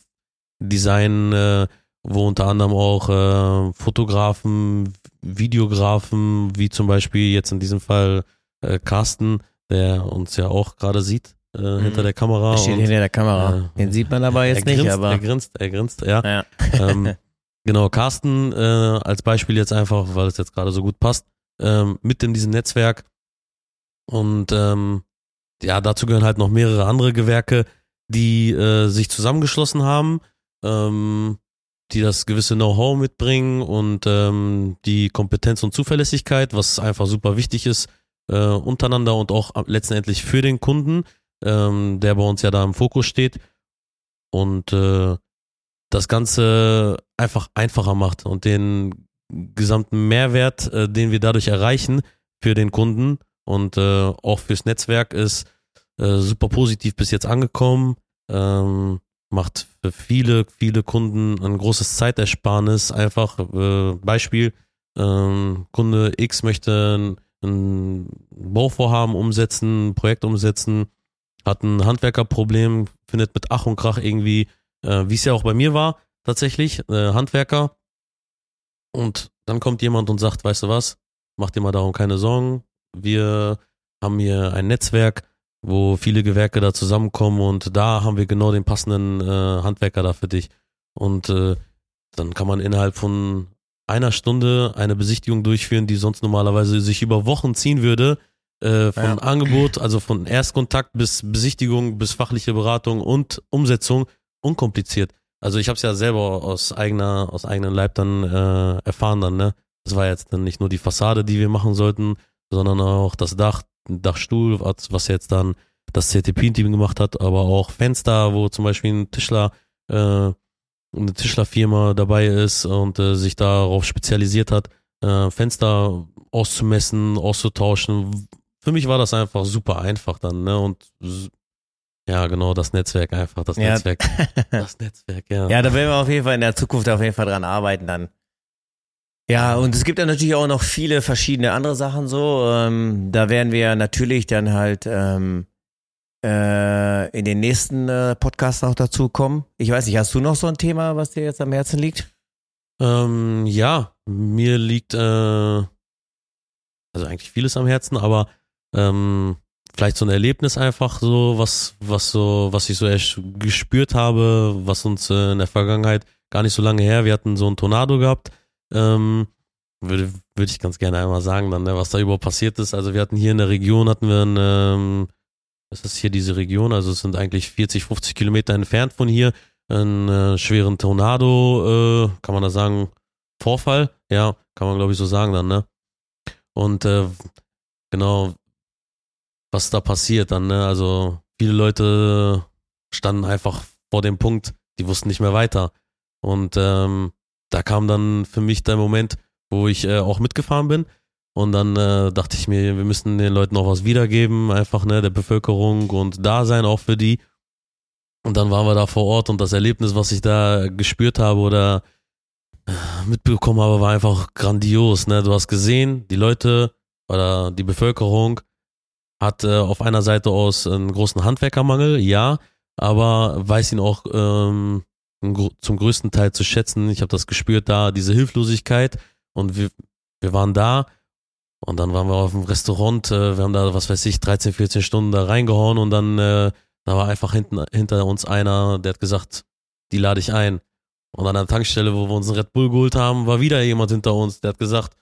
Design, äh, wo unter anderem auch äh, Fotografen, Videografen, wie zum Beispiel jetzt in diesem Fall äh, Carsten, der uns ja auch gerade sieht äh, mhm. hinter der Kamera. Er steht hinter der Kamera. Äh, Den sieht man aber jetzt nicht. Grinst, aber er grinst, er grinst, ja. ja. Ähm, genau, Carsten äh, als Beispiel jetzt einfach, weil es jetzt gerade so gut passt, ähm, mit in diesem Netzwerk. Und ähm, ja, dazu gehören halt noch mehrere andere Gewerke, die äh, sich zusammengeschlossen haben, ähm, die das gewisse Know-how mitbringen und ähm, die Kompetenz und Zuverlässigkeit, was einfach super wichtig ist äh, untereinander und auch letztendlich für den Kunden, ähm, der bei uns ja da im Fokus steht und äh, das Ganze einfach einfacher macht und den gesamten Mehrwert, äh, den wir dadurch erreichen für den Kunden und äh, auch fürs Netzwerk ist äh, super positiv bis jetzt angekommen. Ähm, macht für viele, viele Kunden ein großes Zeitersparnis. Einfach äh, Beispiel, ähm, Kunde X möchte ein Bauvorhaben umsetzen, ein Projekt umsetzen, hat ein Handwerkerproblem, findet mit Ach und Krach irgendwie, äh, wie es ja auch bei mir war, tatsächlich, äh, Handwerker Und dann kommt jemand und sagt, weißt du was, mach dir mal darum keine Sorgen. Wir haben hier ein Netzwerk, wo viele Gewerke da zusammenkommen und da haben wir genau den passenden äh, Handwerker da für dich. Und äh, dann kann man innerhalb von einer Stunde eine Besichtigung durchführen, die sonst normalerweise sich über Wochen ziehen würde. Äh, von ja. Angebot, also von Erstkontakt bis Besichtigung, bis fachliche Beratung und Umsetzung unkompliziert. Also ich habe es ja selber aus eigener, aus eigenem Leib dann äh, erfahren dann, ne? Das war jetzt dann nicht nur die Fassade, die wir machen sollten, sondern auch das Dach, Dachstuhl, was, jetzt dann das CTP-Team gemacht hat, aber auch Fenster, wo zum Beispiel ein Tischler, äh, eine Tischlerfirma dabei ist und äh, sich darauf spezialisiert hat, äh, Fenster auszumessen, auszutauschen. Für mich war das einfach super einfach dann, ne? Und ja, genau, das Netzwerk einfach, das ja. Netzwerk. Das Netzwerk, ja. Ja, da werden wir auf jeden Fall in der Zukunft auf jeden Fall dran arbeiten dann. Ja, und es gibt dann natürlich auch noch viele verschiedene andere Sachen so. Ähm, da werden wir natürlich dann halt ähm, äh, in den nächsten äh, Podcasts auch dazu kommen. Ich weiß nicht, hast du noch so ein Thema, was dir jetzt am Herzen liegt? Ähm, ja, mir liegt äh, also eigentlich vieles am Herzen, aber ähm, vielleicht so ein Erlebnis einfach so, was, was so, was ich so echt gespürt habe, was uns äh, in der Vergangenheit gar nicht so lange her, wir hatten so einen Tornado gehabt, ähm, würde, würde ich ganz gerne einmal sagen dann, ne, was da überhaupt passiert ist. Also wir hatten hier in der Region, hatten wir ein, ähm, das ist hier diese Region, also es sind eigentlich 40, 50 Kilometer entfernt von hier, einen äh, schweren Tornado, äh, kann man da sagen, Vorfall, ja, kann man glaube ich so sagen dann, ne? Und äh, genau, was da passiert dann, ne? Also viele Leute standen einfach vor dem Punkt, die wussten nicht mehr weiter. Und ähm, da kam dann für mich der Moment, wo ich äh, auch mitgefahren bin. Und dann äh, dachte ich mir, wir müssen den Leuten auch was wiedergeben, einfach ne, der Bevölkerung und da sein auch für die. Und dann waren wir da vor Ort und das Erlebnis, was ich da gespürt habe oder äh, mitbekommen habe, war einfach grandios. Ne? Du hast gesehen, die Leute oder die Bevölkerung hat äh, auf einer Seite aus einen großen Handwerkermangel, ja, aber weiß ihn auch ähm, zum größten Teil zu schätzen. Ich habe das gespürt da, diese Hilflosigkeit und wir, wir waren da und dann waren wir auf dem Restaurant, äh, wir haben da, was weiß ich, 13, 14 Stunden da reingehauen und dann äh, da war einfach hinten, hinter uns einer, der hat gesagt, die lade ich ein. Und an der Tankstelle, wo wir uns einen Red Bull geholt haben, war wieder jemand hinter uns, der hat gesagt,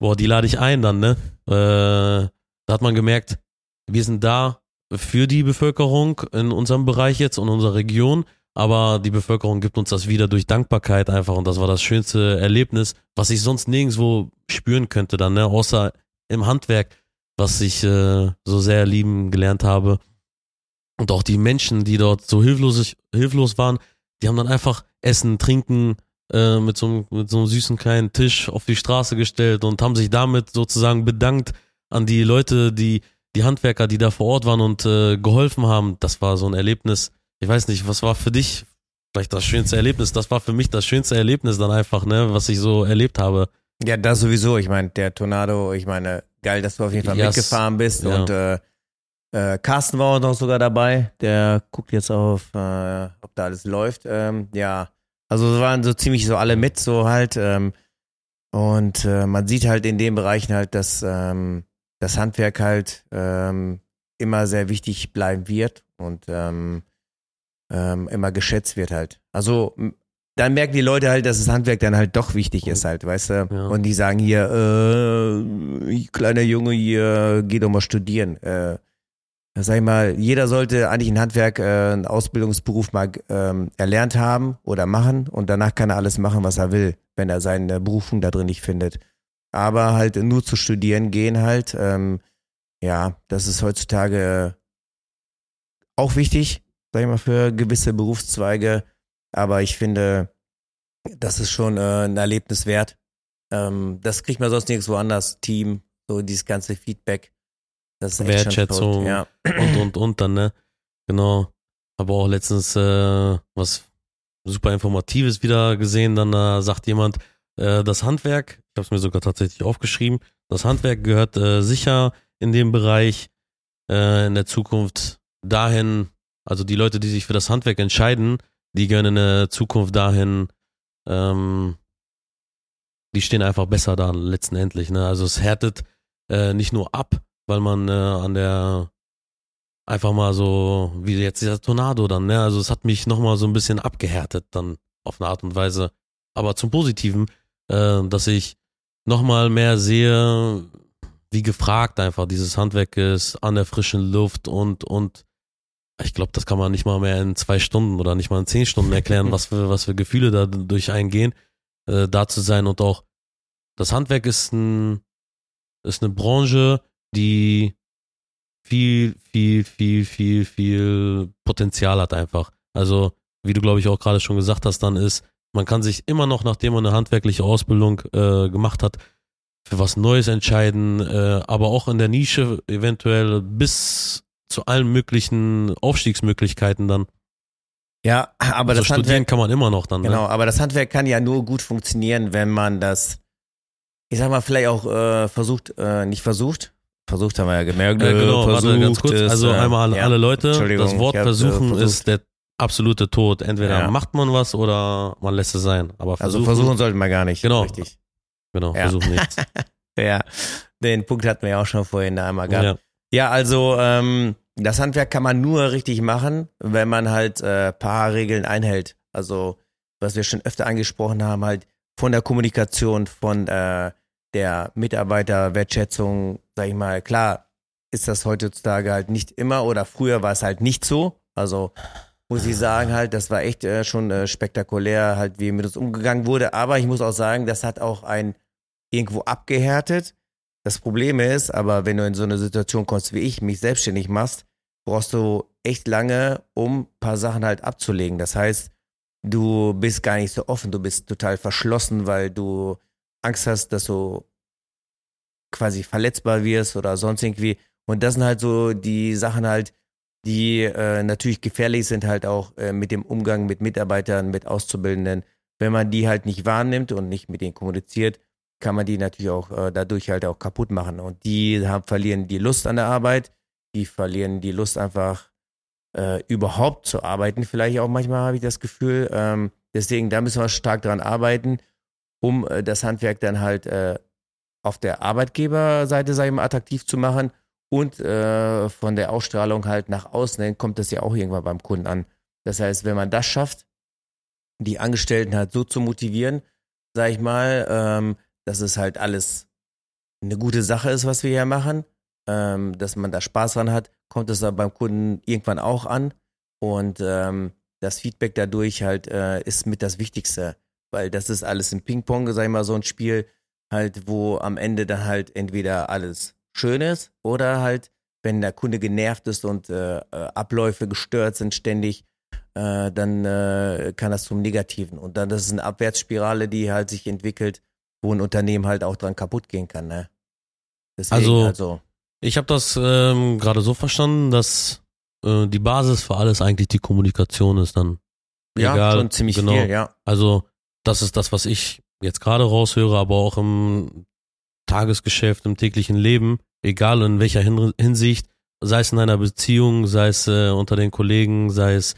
boah, die lade ich ein dann, ne? Äh, da hat man gemerkt, wir sind da für die Bevölkerung in unserem Bereich jetzt und unserer Region, aber die Bevölkerung gibt uns das wieder durch Dankbarkeit einfach und das war das schönste Erlebnis, was ich sonst nirgendwo spüren könnte dann, ne? außer im Handwerk, was ich äh, so sehr lieben gelernt habe. Und auch die Menschen, die dort so hilflos, hilflos waren, die haben dann einfach Essen, Trinken äh, mit, so, mit so einem süßen kleinen Tisch auf die Straße gestellt und haben sich damit sozusagen bedankt an die Leute, die die Handwerker, die da vor Ort waren und äh, geholfen haben, das war so ein Erlebnis. Ich weiß nicht, was war für dich vielleicht das schönste Erlebnis? Das war für mich das schönste Erlebnis dann einfach, ne, was ich so erlebt habe. Ja, das sowieso. Ich meine, der Tornado, ich meine, geil, dass du auf jeden Fall yes. mitgefahren bist ja. und äh, äh, Carsten war auch noch sogar dabei. Der guckt jetzt auf, äh, ob da alles läuft. Ähm, ja, also es waren so ziemlich so alle mit, so halt. Ähm, und äh, man sieht halt in den Bereichen halt, dass ähm, das Handwerk halt ähm, immer sehr wichtig bleiben wird und ähm, ähm, immer geschätzt wird halt. Also dann merken die Leute halt, dass das Handwerk dann halt doch wichtig ist halt, weißt du? Ja. Und die sagen hier, äh, kleiner Junge hier, geh doch mal studieren. Äh, sag ich mal, jeder sollte eigentlich ein Handwerk, äh, einen Ausbildungsberuf mal ähm, erlernt haben oder machen und danach kann er alles machen, was er will, wenn er seine Berufung da drin nicht findet aber halt nur zu studieren gehen halt. Ähm, ja, das ist heutzutage auch wichtig, sag ich mal, für gewisse Berufszweige. Aber ich finde, das ist schon äh, ein Erlebnis wert. Ähm, das kriegt man sonst nirgendwo anders. Team, so dieses ganze Feedback. Das ist Wertschätzung ja. und und und dann, ne? Genau. Aber auch letztens äh, was super Informatives wieder gesehen. Dann äh, sagt jemand, äh, das Handwerk, ich habe es mir sogar tatsächlich aufgeschrieben, das Handwerk gehört äh, sicher in dem Bereich äh, in der Zukunft dahin, also die Leute, die sich für das Handwerk entscheiden, die gehören in der Zukunft dahin, ähm, die stehen einfach besser da letztendlich. Ne? Also es härtet äh, nicht nur ab, weil man äh, an der einfach mal so, wie jetzt dieser Tornado dann, ne? Also es hat mich nochmal so ein bisschen abgehärtet dann auf eine Art und Weise. Aber zum Positiven, äh, dass ich nochmal mehr sehe, wie gefragt einfach dieses Handwerk ist, an der frischen Luft und, und ich glaube, das kann man nicht mal mehr in zwei Stunden oder nicht mal in zehn Stunden erklären, was für, was für Gefühle da durch eingehen, äh, da zu sein und auch das Handwerk ist ein, ist eine Branche, die viel, viel, viel, viel, viel Potenzial hat einfach. Also, wie du glaube ich auch gerade schon gesagt hast, dann ist, man kann sich immer noch, nachdem man eine handwerkliche Ausbildung äh, gemacht hat, für was Neues entscheiden, äh, aber auch in der Nische eventuell bis zu allen möglichen Aufstiegsmöglichkeiten dann. Ja, aber also das studieren Handwerk, kann man immer noch dann. genau, Ne? aber das Handwerk kann ja nur gut funktionieren, wenn man das, ich sag mal, vielleicht auch äh, versucht, äh, nicht versucht, versucht haben wir ja gemerkt, Äh, genau, versucht warte ganz kurz. ist, also äh, einmal alle, ja, alle Leute, das Wort hab, äh, versuchen ist der absolute Tod. Entweder Ja. macht man was oder man lässt es sein. Aber Also versuchen, versuchen sollten wir gar nicht. Genau. Richtig. genau, Ja. versuchen nichts. Ja, den Punkt hatten wir ja auch schon vorhin da einmal gehabt. ja. Ja, also ähm, das Handwerk kann man nur richtig machen, wenn man halt äh, paar Regeln einhält. Also was wir schon öfter angesprochen haben, halt von der Kommunikation, von äh, der Mitarbeiterwertschätzung, sag ich mal, klar ist das heutzutage halt nicht immer oder früher war es halt nicht so. Also muss ich sagen halt, das war echt äh, schon äh, spektakulär, halt wie mit uns umgegangen wurde. Aber ich muss auch sagen, das hat auch ein irgendwo abgehärtet. Das Problem ist, aber wenn du in so eine Situation kommst wie ich, mich selbstständig machst, brauchst du echt lange, um paar Sachen halt abzulegen. Das heißt, du bist gar nicht so offen, du bist total verschlossen, weil du Angst hast, dass du quasi verletzbar wirst oder sonst irgendwie. Und das sind halt so die Sachen halt, die äh, natürlich gefährlich sind halt auch äh, mit dem Umgang mit Mitarbeitern, mit Auszubildenden. Wenn man die halt nicht wahrnimmt und nicht mit denen kommuniziert, kann man die natürlich auch äh, dadurch halt auch kaputt machen. Und die haben, verlieren die Lust an der Arbeit, die verlieren die Lust einfach äh, überhaupt zu arbeiten. Vielleicht auch manchmal habe ich das Gefühl. Ähm, deswegen, da müssen wir stark dran arbeiten, um äh, das Handwerk dann halt äh, auf der Arbeitgeberseite, sage ich mal, attraktiv zu machen und äh, von der Ausstrahlung halt nach außen kommt das ja auch irgendwann beim Kunden an. Das heißt, wenn man das schafft, die Angestellten halt so zu motivieren, sag ich mal, ähm, dass es halt alles eine gute Sache ist, was wir hier machen, ähm, dass man da Spaß dran hat, kommt es dann beim Kunden irgendwann auch an und ähm, das Feedback dadurch halt äh, ist mit das Wichtigste, weil das ist alles im Ping-Pong, sag ich mal, so ein Spiel halt, wo am Ende dann halt entweder alles schön ist oder halt, wenn der Kunde genervt ist und äh, äh, Abläufe gestört sind ständig, äh, dann äh, kann das zum Negativen. Und dann das ist eine Abwärtsspirale, die halt sich entwickelt, wo ein Unternehmen halt auch dran kaputt gehen kann. Ne? Deswegen, Also- also Ich habe das ähm, gerade so verstanden, dass äh, die Basis für alles eigentlich die Kommunikation ist dann. ja, Egal, schon ziemlich genau. viel, ja. Also das ist das, was ich jetzt gerade raushöre, aber auch im Tagesgeschäft, im täglichen Leben, egal in welcher Hin Hinsicht, sei es in einer Beziehung, sei es äh, unter den Kollegen, sei es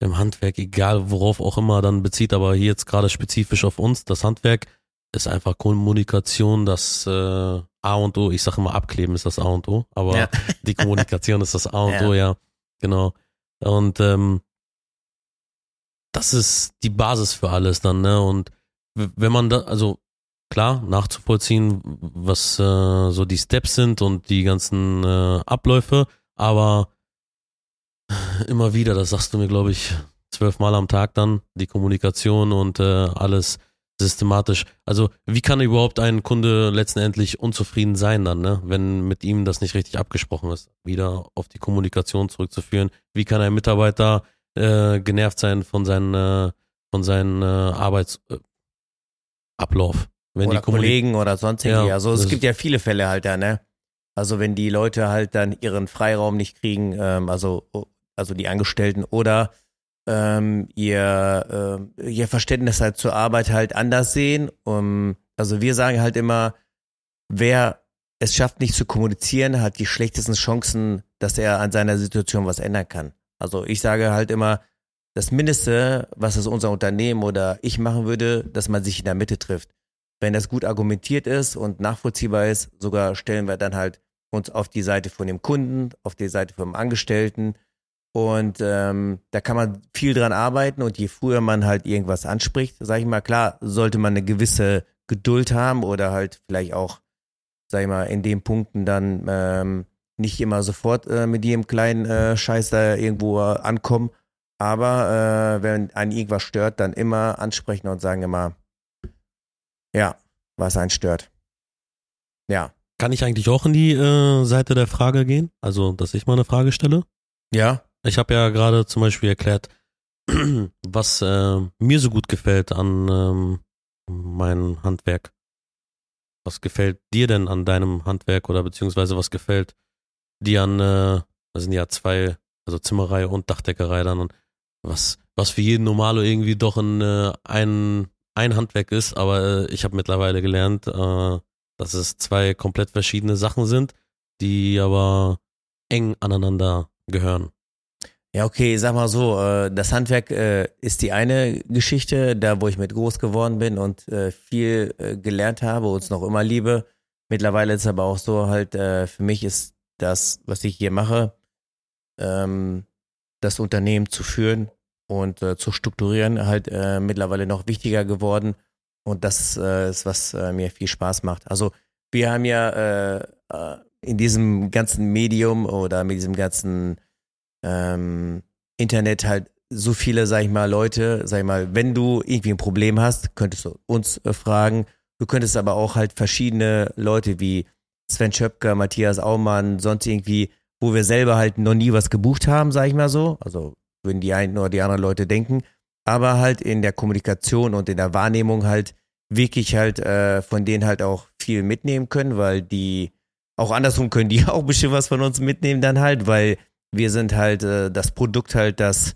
im Handwerk, egal worauf auch immer dann bezieht, aber hier jetzt gerade spezifisch auf uns, das Handwerk ist einfach Kommunikation, das äh, A und O, ich sage immer abkleben ist das A und O, aber Ja. die Kommunikation ist das A und Ja. O, ja, genau. Und ähm, das ist die Basis für alles dann, ne? Und wenn man da, also klar, nachzuvollziehen, was äh, so die Steps sind und die ganzen äh, Abläufe, aber immer wieder, das sagst du mir, glaube ich, zwölfmal am Tag dann, die Kommunikation und äh, alles systematisch. Also wie kann überhaupt ein Kunde letztendlich unzufrieden sein dann, ne? wenn mit ihm das nicht richtig abgesprochen ist? Wieder auf die Kommunikation zurückzuführen. Wie kann ein Mitarbeiter äh, genervt sein von seinen, äh, von seinen äh, Arbeitsablauf? Wenn oder Kollegen oder sonst irgendwie. Ja, also es gibt ja viele Fälle halt da, ne? Also wenn die Leute halt dann ihren Freiraum nicht kriegen, ähm, also, also die Angestellten oder ähm, ihr, ähm, ihr Verständnis halt zur Arbeit halt anders sehen. Um, also wir sagen halt immer, wer es schafft, nicht zu kommunizieren, hat die schlechtesten Chancen, dass er an seiner Situation was ändern kann. Also ich sage halt immer, das Mindeste, was es unser Unternehmen oder ich machen würde, dass man sich in der Mitte trifft. Wenn das gut argumentiert ist und nachvollziehbar ist, sogar stellen wir dann halt uns auf die Seite von dem Kunden, auf die Seite vom Angestellten. Und ähm, da kann man viel dran arbeiten und je früher man halt irgendwas anspricht, sage ich mal, klar, sollte man eine gewisse Geduld haben oder halt vielleicht auch, sag ich mal, in den Punkten dann ähm, nicht immer sofort äh, mit jedem kleinen äh, Scheiß da irgendwo äh, ankommen. Aber äh, wenn einen irgendwas stört, dann immer ansprechen und sagen immer, ja, was einen stört. Ja. Kann ich eigentlich auch in die äh, Seite der Frage gehen? Also, dass ich mal eine Frage stelle? Ja. Ich habe ja gerade zum Beispiel erklärt, was äh, mir so gut gefällt an ähm, meinem Handwerk. Was gefällt dir denn an deinem Handwerk oder beziehungsweise was gefällt dir an, äh, das sind ja zwei, also Zimmerei und Dachdeckerei dann und was, was für jeden Normalo irgendwie doch ein, äh, ein, ein Handwerk ist, aber äh, ich habe mittlerweile gelernt, äh, dass es zwei komplett verschiedene Sachen sind, die aber eng aneinander gehören. Ja, okay, sag mal so, äh, das Handwerk ist die eine Geschichte, da wo ich mit groß geworden bin und viel gelernt habe und es noch immer liebe. Mittlerweile ist es aber auch so halt, für mich ist das, was ich hier mache, ähm, das Unternehmen zu führen und äh, zu strukturieren, halt äh, mittlerweile noch wichtiger geworden. Und das äh, ist, was äh, mir viel Spaß macht. Also wir haben ja äh, äh, in diesem ganzen Medium oder mit diesem ganzen ähm, Internet halt so viele, sag ich mal, Leute, sag ich mal, wenn du irgendwie ein Problem hast, könntest du uns fragen. Du könntest aber auch halt verschiedene Leute wie Sven Schöpker, Matthias Aumann, sonst irgendwie, wo wir selber halt noch nie was gebucht haben, sag ich mal so. Also würden die einen oder die anderen Leute denken. Aber halt in der Kommunikation und in der Wahrnehmung halt wirklich halt äh, von denen halt auch viel mitnehmen können, weil die auch andersrum können die auch bestimmt was von uns mitnehmen dann halt, weil wir sind halt äh, das Produkt halt, das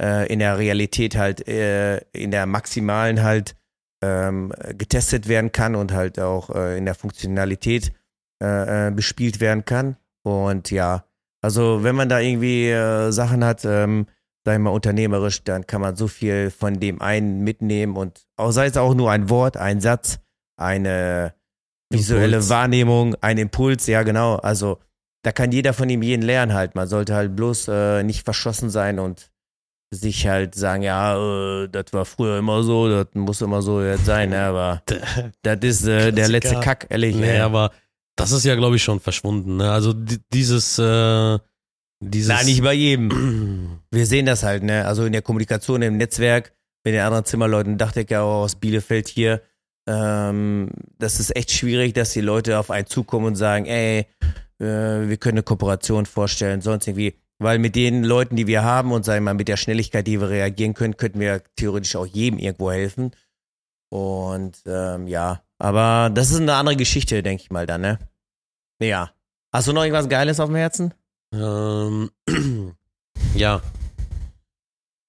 äh, in der Realität halt äh, in der maximalen halt ähm, getestet werden kann und halt auch äh, in der Funktionalität äh, bespielt werden kann. Und ja, also wenn man da irgendwie Sachen hat, ähm, sag ich mal, unternehmerisch, dann kann man so viel von dem einen mitnehmen und auch sei es auch nur ein Wort, ein Satz, eine visuelle Impuls. Wahrnehmung, ein Impuls, ja genau. Also da kann jeder von ihm jeden lernen halt. Man sollte halt bloß äh, nicht verschossen sein und sich halt sagen, ja, äh, das war früher immer so, das muss immer so jetzt sein, ne? aber das ist äh, der letzte Kack, ehrlich. Nee, aber das ist ja, glaube ich, schon verschwunden. Ne? Also dieses, äh, dieses. Nein, nicht bei jedem. Wir sehen das halt, ne? Also in der Kommunikation im Netzwerk mit den anderen Zimmerleuten, Dachdecker aus Bielefeld hier, ähm, das ist echt schwierig, dass die Leute auf einen zukommen und sagen, ey, äh, wir können eine Kooperation vorstellen, sonst irgendwie. Weil mit den Leuten, die wir haben und sagen wir mal mit der Schnelligkeit, die wir reagieren können, könnten wir theoretisch auch jedem irgendwo helfen. Und ähm, ja, aber das ist eine andere Geschichte, denke ich mal dann, ne? Ja. Hast du noch irgendwas Geiles auf dem Herzen? Ähm, ja.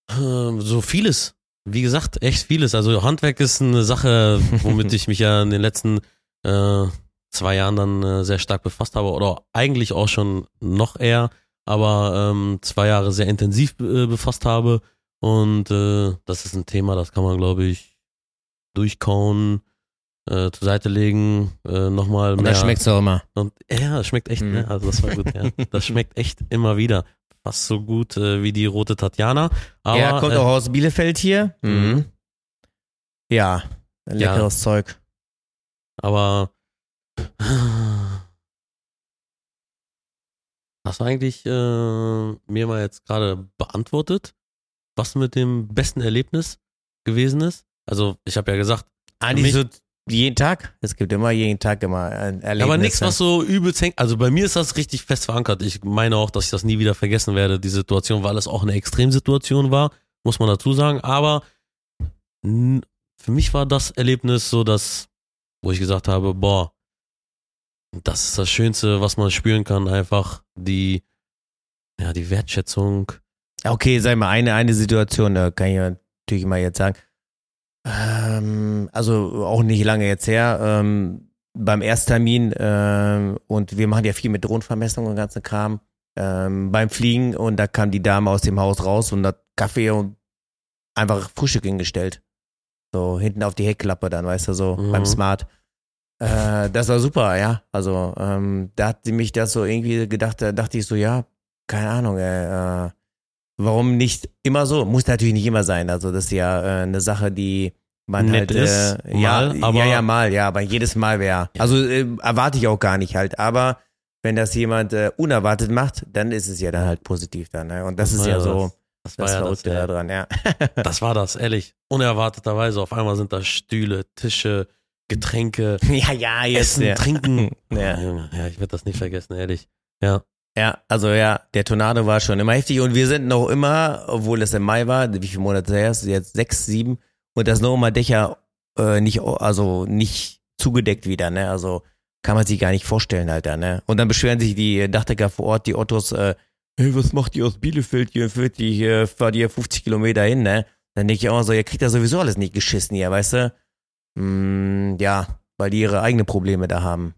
Ähm, so vieles. Wie gesagt, echt vieles. Also Handwerk ist eine Sache, womit ich mich ja in den letzten äh, zwei Jahren dann äh, sehr stark befasst habe. Oder eigentlich auch schon noch eher, aber ähm, zwei Jahre sehr intensiv äh, befasst habe. Und äh, das ist ein Thema, das kann man, glaube ich, durchkauen äh, zur Seite legen, äh, nochmal mehr. Das schmeckt auch immer. Und, ja, das schmeckt echt, mhm. ne? Also das war gut, ja. Das schmeckt echt immer wieder. Fast so gut äh, wie die rote Tatjana. Aber, ja, kommt äh, auch aus Bielefeld hier. Mhm. Ja, leckeres ja. Zeug. Aber hast du eigentlich äh, mir mal jetzt gerade beantwortet, was mit dem besten Erlebnis gewesen ist? Also ich habe ja gesagt, eigentlich so jeden Tag? Es gibt immer jeden Tag immer ein Erlebnis. Aber nichts, was so übelst hängt. Also bei mir ist das richtig fest verankert. Ich meine auch, dass ich das nie wieder vergessen werde, die Situation, weil es auch eine Extremsituation war, muss man dazu sagen. Aber für mich war das Erlebnis so, dass, wo ich gesagt habe, boah, das ist das Schönste, was man spüren kann, einfach die, ja, die Wertschätzung. Okay, sag mal, eine, eine Situation, da kann ich natürlich mal jetzt sagen. Ähm, also auch nicht lange jetzt her. Ähm, beim Ersttermin ähm, und wir machen ja viel mit Drohnenvermessung und ganzen Kram. Ähm, beim Fliegen und da kam die Dame aus dem Haus raus und hat Kaffee und einfach Frühstück hingestellt. So hinten auf die Heckklappe dann, weißt du, so Mhm. beim Smart. Äh, das war super, ja. Also, ähm, da hat sie mich das so irgendwie gedacht, da dachte ich so, ja, keine Ahnung, ey, äh, warum nicht immer so? Muss natürlich nicht immer sein. Also, das ist ja äh, eine Sache, die man Nett halt, ist, äh, ja, mal, aber- ja, ja, mal, ja, aber jedes Mal wäre. Also, äh, erwarte ich auch gar nicht halt, aber wenn das jemand äh, unerwartet macht, dann ist es ja dann halt positiv dann, ne? Und das, Das ist war ja ja so Das war das ja das, ja. daran, ja. Das war das, ehrlich. Unerwarteterweise. Auf einmal sind da Stühle, Tische, Getränke, ja, ja, jetzt. Essen, ja. Trinken. Ja. Ja, ich werde das nicht vergessen, ehrlich. Ja. Ja, also ja, der Tornado war schon immer heftig und wir sind noch immer, obwohl es im Mai war, wie viele Monate her ist, jetzt sechs, sieben und das noch immer Dächer äh, nicht, also nicht zugedeckt wieder, ne? Also kann man sich gar nicht vorstellen, Alter, ne? Und dann beschweren sich die Dachdecker vor Ort, die Ottos, äh, hey, was macht ihr aus Bielefeld hier, fährt ihr hier, fahrt ihr 50 Kilometer hin, ne? Dann denke ich auch so, ihr kriegt ja sowieso alles nicht geschissen hier, weißt du? Mm, ja, weil die ihre eigenen Probleme da haben.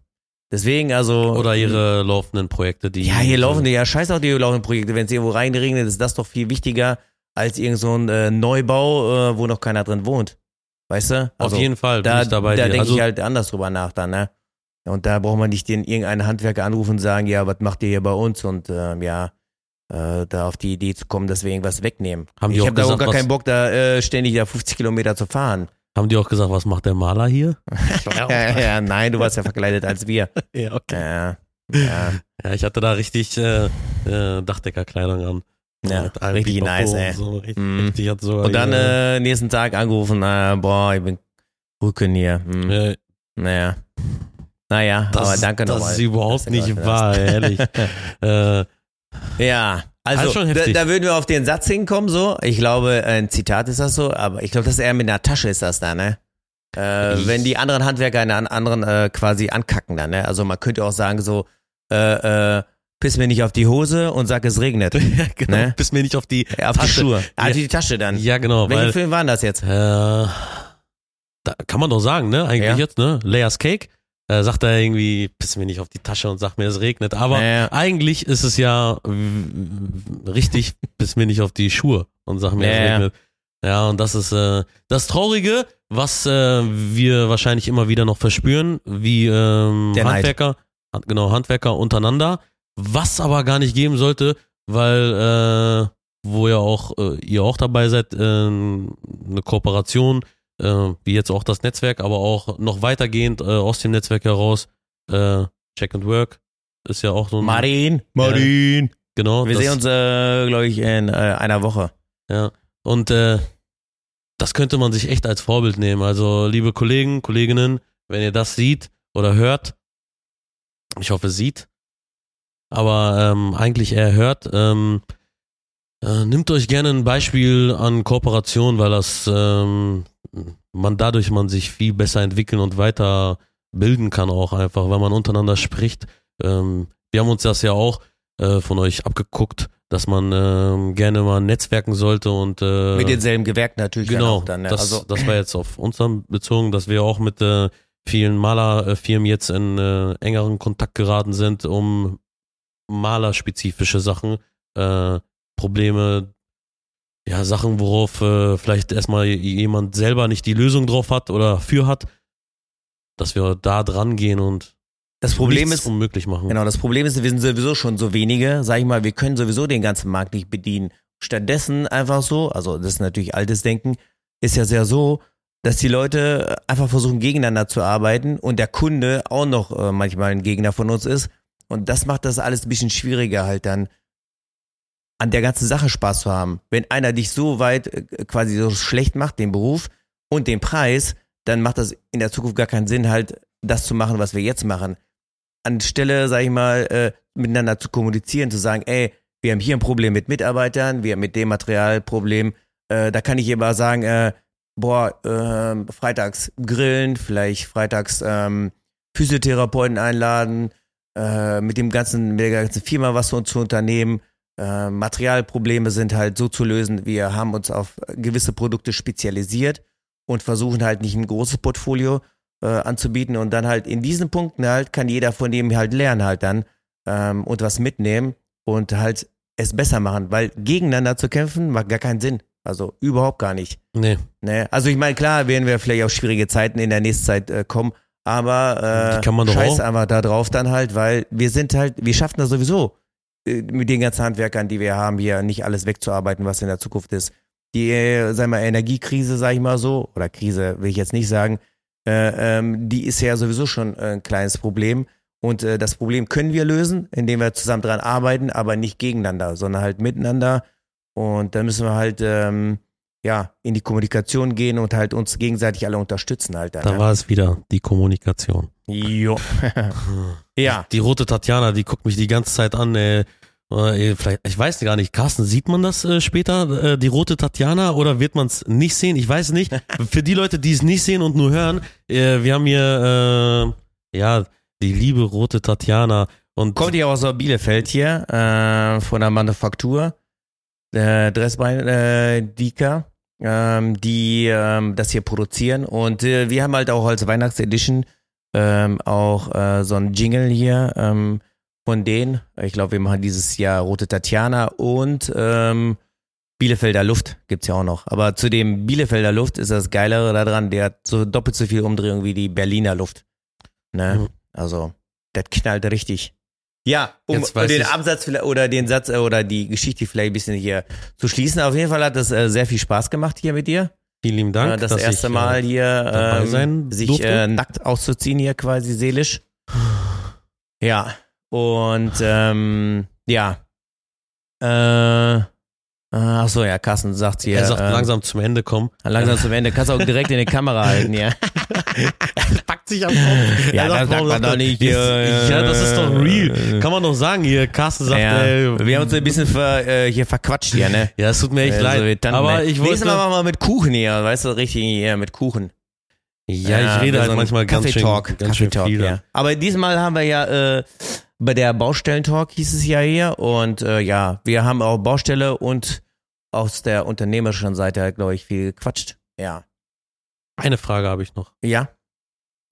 Deswegen, also. Oder ihre laufenden Projekte, die. Ja, hier laufen die ja scheiß auf die laufenden Projekte. Wenn es irgendwo reinregnet, ist das doch viel wichtiger als irgend so ein äh, Neubau, äh, wo noch keiner drin wohnt. Weißt du? Auf jeden Fall da, dabei. Da denke also, ich halt anders drüber nach dann, ne? Und da braucht man nicht den irgendeinen Handwerker anrufen und sagen, ja, was macht ihr hier bei uns? Und ähm, ja, äh, da auf die Idee zu kommen, dass wir irgendwas wegnehmen. Haben die ich habe da auch gar was- keinen Bock, da äh, ständig da 50 Kilometer zu fahren. Haben die auch gesagt, was macht der Maler hier? Ja, ja, nein, du warst ja verkleidet als wir. ja, okay. Ja, ja, Ja, ich hatte da richtig äh, äh, Dachdeckerkleidung an. ja richtig Pipapo nice, und ey. So, richtig, Mm. richtig Und dann äh, nächsten Tag angerufen, äh, boah, ich bin Rücken hier. Hm. äh, Naja. Naja, das, aber danke das nochmal. ist überhaupt nicht wahr, ehrlich. äh, Ja, also Also da, da würden wir auf den Satz hinkommen, so. Ich glaube, ein Zitat ist das so, aber ich glaube, das ist eher mit einer Tasche ist das da, ne? Äh, wenn die anderen Handwerker einen anderen äh, quasi ankacken dann, ne? Also man könnte auch sagen so, äh, äh, piss mir nicht auf die Hose und sag es regnet. ja, genau. Ne? Bis mir nicht auf die Äh, auf die Tasche. Schuhe. Ja. Auf die Tasche dann. Ja, genau. Welche Weil, Film waren das jetzt? äh, da kann man doch sagen, ne? Eigentlich Ja. jetzt, ne? Layers Cake. Äh, sagt er irgendwie, piss mir nicht auf die Tasche und sag mir, es regnet. Aber Ja. eigentlich ist es ja richtig, piss mir nicht auf die Schuhe und sag mir, Ja, es regnet. Ja, und das ist äh, das Traurige, was äh, wir wahrscheinlich immer wieder noch verspüren, wie ähm. Handwerker, Han- genau, Handwerker untereinander, was aber gar nicht geben sollte, weil äh, wo ja auch äh, ihr auch dabei seid, äh, eine Kooperation, äh, wie jetzt auch das Netzwerk, aber auch noch weitergehend äh, aus dem Netzwerk heraus, äh, Check and Work ist ja auch so ein Marin. Marin. genau. Wir das- sehen uns, äh, glaube ich, in äh, einer Woche. ja. Und äh, das könnte man sich echt als Vorbild nehmen. Also, liebe Kollegen, Kolleginnen, wenn ihr das seht oder hört, ich hoffe, sieht, aber ähm, eigentlich eher hört, ähm, äh, nimmt euch gerne ein Beispiel an Kooperation, weil das ähm, man dadurch man sich viel besser entwickeln und weiter bilden kann auch einfach, wenn man untereinander spricht. Ähm, wir haben uns das ja auch äh, von euch abgeguckt, dass man ähm, gerne mal netzwerken sollte und äh, Mit denselben Gewerken natürlich dann genau, auch dann. Ne? das, also, das war jetzt auf uns dann bezogen, dass wir auch mit äh, vielen Malerfirmen jetzt in äh, engeren Kontakt geraten sind, um malerspezifische Sachen, äh, Probleme, ja, Sachen, worauf äh, vielleicht erstmal jemand selber nicht die Lösung drauf hat oder für hat, dass wir da dran gehen und das Problem ist, unmöglich machen. Genau, das Problem ist, wir sind sowieso schon so wenige, sag ich mal, wir können sowieso den ganzen Markt nicht bedienen. Stattdessen einfach so, also das ist natürlich altes Denken, ist ja sehr so, dass die Leute einfach versuchen, gegeneinander zu arbeiten und der Kunde auch noch äh, manchmal ein Gegner von uns ist. Und das macht das alles ein bisschen schwieriger halt dann, an der ganzen Sache Spaß zu haben. Wenn einer dich so weit äh, quasi so schlecht macht, den Beruf und den Preis, dann macht das in der Zukunft gar keinen Sinn, halt das zu machen, was wir jetzt machen anstelle, sag ich mal, äh, miteinander zu kommunizieren, zu sagen, ey, wir haben hier ein Problem mit Mitarbeitern, wir haben mit dem Materialproblem, äh, da kann ich immer sagen, äh, boah, äh, freitags grillen, vielleicht freitags ähm, Physiotherapeuten einladen, äh, mit dem ganzen, mit der ganzen Firma was zu, zu unternehmen. Äh, Materialprobleme sind halt so zu lösen, wir haben uns auf gewisse Produkte spezialisiert und versuchen halt nicht ein großes Portfolio äh, anzubieten und dann halt in diesen Punkten halt kann jeder von dem halt lernen halt dann ähm, und was mitnehmen und halt es besser machen, weil gegeneinander zu kämpfen macht gar keinen Sinn. Also überhaupt gar nicht. Nee. Ne? Also ich meine, klar werden wir vielleicht auf schwierige Zeiten in der nächsten Zeit äh, kommen, aber äh, scheiß auch. einfach da drauf dann halt, weil wir sind halt, wir schaffen das sowieso mit den ganzen Handwerkern, die wir haben, hier nicht alles wegzuarbeiten, was in der Zukunft ist. Die, äh, sagen wir, Energiekrise, sag ich mal so, oder Krise will ich jetzt nicht sagen, äh, ähm, die ist ja sowieso schon äh, ein kleines Problem. Und äh, das Problem können wir lösen, indem wir zusammen dran arbeiten, aber nicht gegeneinander, sondern halt miteinander. Und da müssen wir halt ähm, ja in die Kommunikation gehen und halt uns gegenseitig alle unterstützen halt. Dann, Da ne? war es wieder, die Kommunikation. Jo. ja. Die rote Tatjana, die guckt mich die ganze Zeit an, ey. Äh, Vielleicht, ich weiß gar nicht, Carsten, sieht man das äh, später, äh, die rote Tatjana, oder wird man es nicht sehen? Ich weiß nicht. Für die Leute, die es nicht sehen und nur hören, äh, wir haben hier, äh, ja, die liebe rote Tatjana. Und Kommt ja aus Bielefeld hier, äh, von der Manufaktur, äh, Dressbein äh, Dika, ähm, die ähm, das hier produzieren. Und wir haben halt auch als Weihnachtsedition ähm, auch so ein Jingle hier ähm, von denen. Ich glaube, wir machen dieses Jahr Rote Tatjana und ähm, Bielefelder Luft gibt's ja auch noch. Aber zu dem Bielefelder Luft ist das Geilere daran, der hat so doppelt so viel Umdrehung wie die Berliner Luft. Ne? Mhm. Also, das knallt richtig. Ja, um den Absatz oder den Satz oder die Geschichte vielleicht ein bisschen hier zu schließen. Auf jeden Fall hat es äh, sehr viel Spaß gemacht hier mit dir. vielen lieben Dank. Äh, das erste ich, Mal Äh, hier dabei ähm, sich äh, nackt auszuziehen hier quasi seelisch. Ja, und ähm, ja. Äh, ach so, ja, Carsten sagt hier. er sagt ähm, langsam zum Ende kommen. langsam zum Ende. Kannst auch direkt in die Kamera halten, ja. Packt sich am Kopf. Ja, Er das sagt man doch nicht, Jetzt- äh, Ja, das ist doch real. äh, Kann man doch sagen hier. Carsten sagt, ja, ey, wir haben uns ein bisschen ver, äh, hier verquatscht hier, ne? ja, es tut mir echt Also, leid. Tanten, aber ne? ich Nächstes Mal wollte, machen wir mit Kuchen hier, weißt du, richtig hier mit Kuchen. ja, ich rede halt so manchmal ganz schön, ganz schön viel. ja. Aber diesmal haben wir ja äh, bei der Baustellentalk hieß es ja hier und äh, ja, wir haben auch Baustelle und aus der unternehmerischen Seite, glaube ich, viel gequatscht. Ja. Eine Frage habe ich noch. Ja.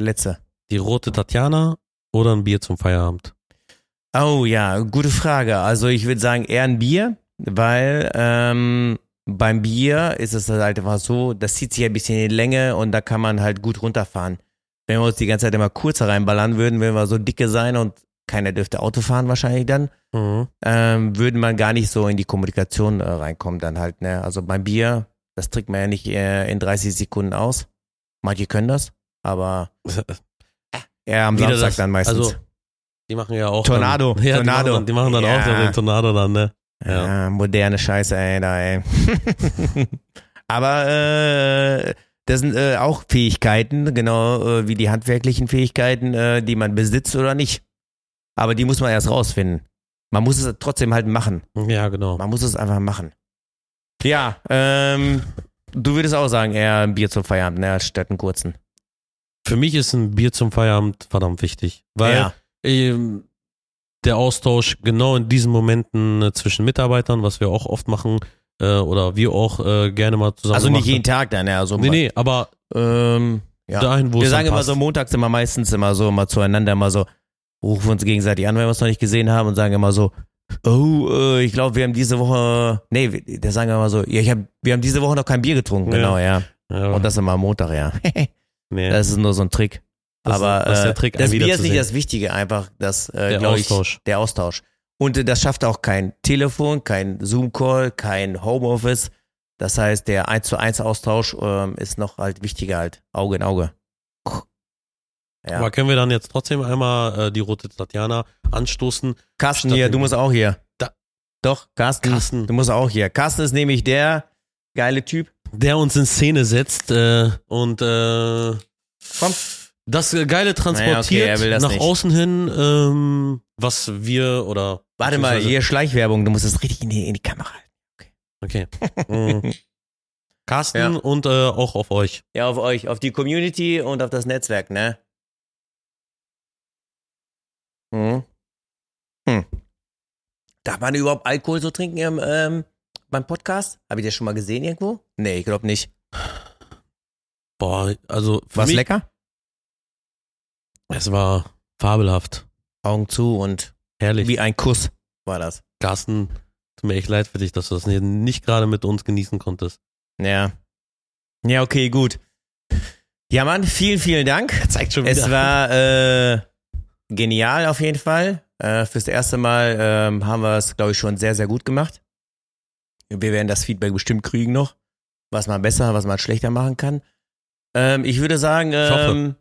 Letzte. Die rote Tatjana oder ein Bier zum Feierabend? Oh ja, gute Frage. Also ich würde sagen eher ein Bier, weil ähm, beim Bier ist es halt einfach so, das zieht sich ein bisschen in die Länge und da kann man halt gut runterfahren. Wenn wir uns die ganze Zeit immer kurzer reinballern würden, würden wir so dicke sein und keiner dürfte Auto fahren wahrscheinlich dann, Mhm. ähm, würde man gar nicht so in die Kommunikation äh, reinkommen dann halt. Ne? Also beim Bier, das trinkt man ja nicht äh, in 30 Sekunden aus. Manche können das, aber eher am Wieder Samstag das- dann meistens. Also, die machen ja auch. Tornado, Dann, ja, Tornado. Die machen dann, die machen dann auch Ja. den Tornado dann, ne? Ja. Ja, moderne Scheiße, ey, da, ey. Aber äh, das sind äh, auch Fähigkeiten, genau äh, wie die handwerklichen Fähigkeiten, äh, die man besitzt oder nicht. Aber die muss man erst rausfinden. Man muss es trotzdem halt machen. Ja, genau. Man muss es einfach machen. Ja, ähm, du würdest auch sagen, eher ein Bier zum Feierabend, ne, als statt einen kurzen. Für mich ist ein Bier zum Feierabend verdammt wichtig. Weil ja. ähm, der Austausch genau in diesen Momenten äh, zwischen Mitarbeitern, was wir auch oft machen, äh, oder wir auch äh, gerne mal zusammen Also nicht machen. jeden Tag dann, ne? Also Nee, nee, aber Ähm, ja. dahin, wo Wir es sagen immer passt. so montags immer meistens immer so immer zueinander immer so, rufen uns gegenseitig an, wenn wir uns noch nicht gesehen haben und sagen immer so, oh, äh, ich glaube, wir haben diese Woche, nee, wir- der sagen immer so, ja, ich hab, wir haben diese Woche noch kein Bier getrunken, Ja. genau, ja. ja, Und das immer am Montag, ja. nee, Das ist nur so ein Trick. Das Aber das ist der äh, Trick, das Bier ist nicht das Wichtige, einfach das, äh, der glaube ich, Austausch. der Austausch. Und äh, das schafft auch kein Telefon, kein Zoom-Call, kein Homeoffice. Das heißt, der 1 zu 1 Austausch ähm, ist noch halt wichtiger halt, Auge in Auge. Ja. Aber können wir dann jetzt trotzdem einmal äh, die rote Tatjana anstoßen? Carsten hier, du musst auch hier. Da- Doch, Carsten, Carsten. du musst auch hier. Carsten ist nämlich der geile Typ. Der uns in Szene setzt äh, und äh, Komm. das Geile Naja, transportiert okay, er will das nach nicht. außen hin, ähm, was wir oder Warte mal, hier Schleichwerbung, du musst es richtig in die, in die Kamera halten. Okay. Mhm. Carsten Ja. und äh, auch auf euch. Ja, auf euch, auf die Community und auf das Netzwerk, ne? Mhm. Hm. Darf man überhaupt Alkohol so trinken im, ähm, beim Podcast? Habe ich das schon mal gesehen irgendwo? Nee, ich glaube nicht. Boah, also mich, lecker? es war fabelhaft, Augen zu und herrlich. wie ein Kuss war das. Carsten Tut mir echt leid für dich, dass du das nicht, nicht gerade mit uns genießen konntest. Ja. Ja, okay, gut. Ja, Mann, vielen, vielen Dank. Zeigt schon wieder. Es war äh, genial auf jeden Fall. Äh, fürs erste Mal ähm, haben wir es, glaube ich, schon sehr, sehr gut gemacht. Wir werden das Feedback bestimmt kriegen noch, was man besser, was man schlechter machen kann. Ähm, ich würde sagen, Ich ähm,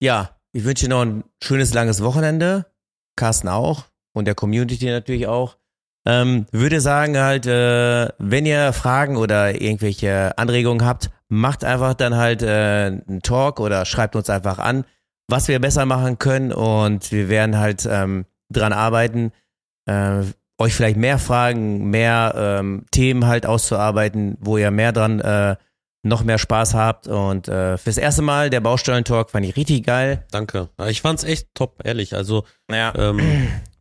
ja, ich wünsche dir noch ein schönes, langes Wochenende. Carsten auch und der Community natürlich auch. Ähm, würde sagen halt, äh, wenn ihr Fragen oder irgendwelche Anregungen habt, macht einfach dann halt äh, einen Talk oder schreibt uns einfach an, was wir besser machen können und wir werden halt ähm, dran arbeiten, äh, euch vielleicht mehr Fragen, mehr ähm, Themen halt auszuarbeiten, wo ihr mehr dran, äh, noch mehr Spaß habt und äh, fürs erste Mal der Baustellen-Talk fand ich richtig geil. Danke. Ich fand's echt top, ehrlich. Also Ja. ähm,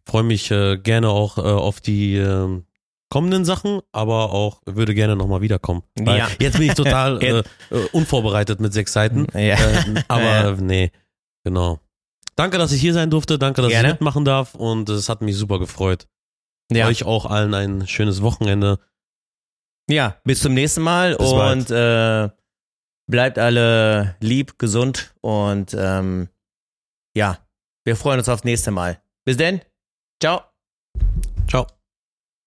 freue mich äh, gerne auch äh, auf die ähm, kommenden Sachen, aber auch würde gerne nochmal wiederkommen. Weil Ja. Jetzt bin ich total äh, äh, unvorbereitet mit sechs Seiten. Ja. Äh, aber Ja. äh, nee, genau. Danke, dass ich hier sein durfte. Danke, dass Gerne. ich mitmachen darf. Und es hat mich super gefreut. Ja. Euch auch allen ein schönes Wochenende. Ja, bis zum nächsten Mal Bis und äh, bleibt alle lieb, gesund und ähm, ja, wir freuen uns aufs nächste Mal. Bis denn. Ciao. Ciao.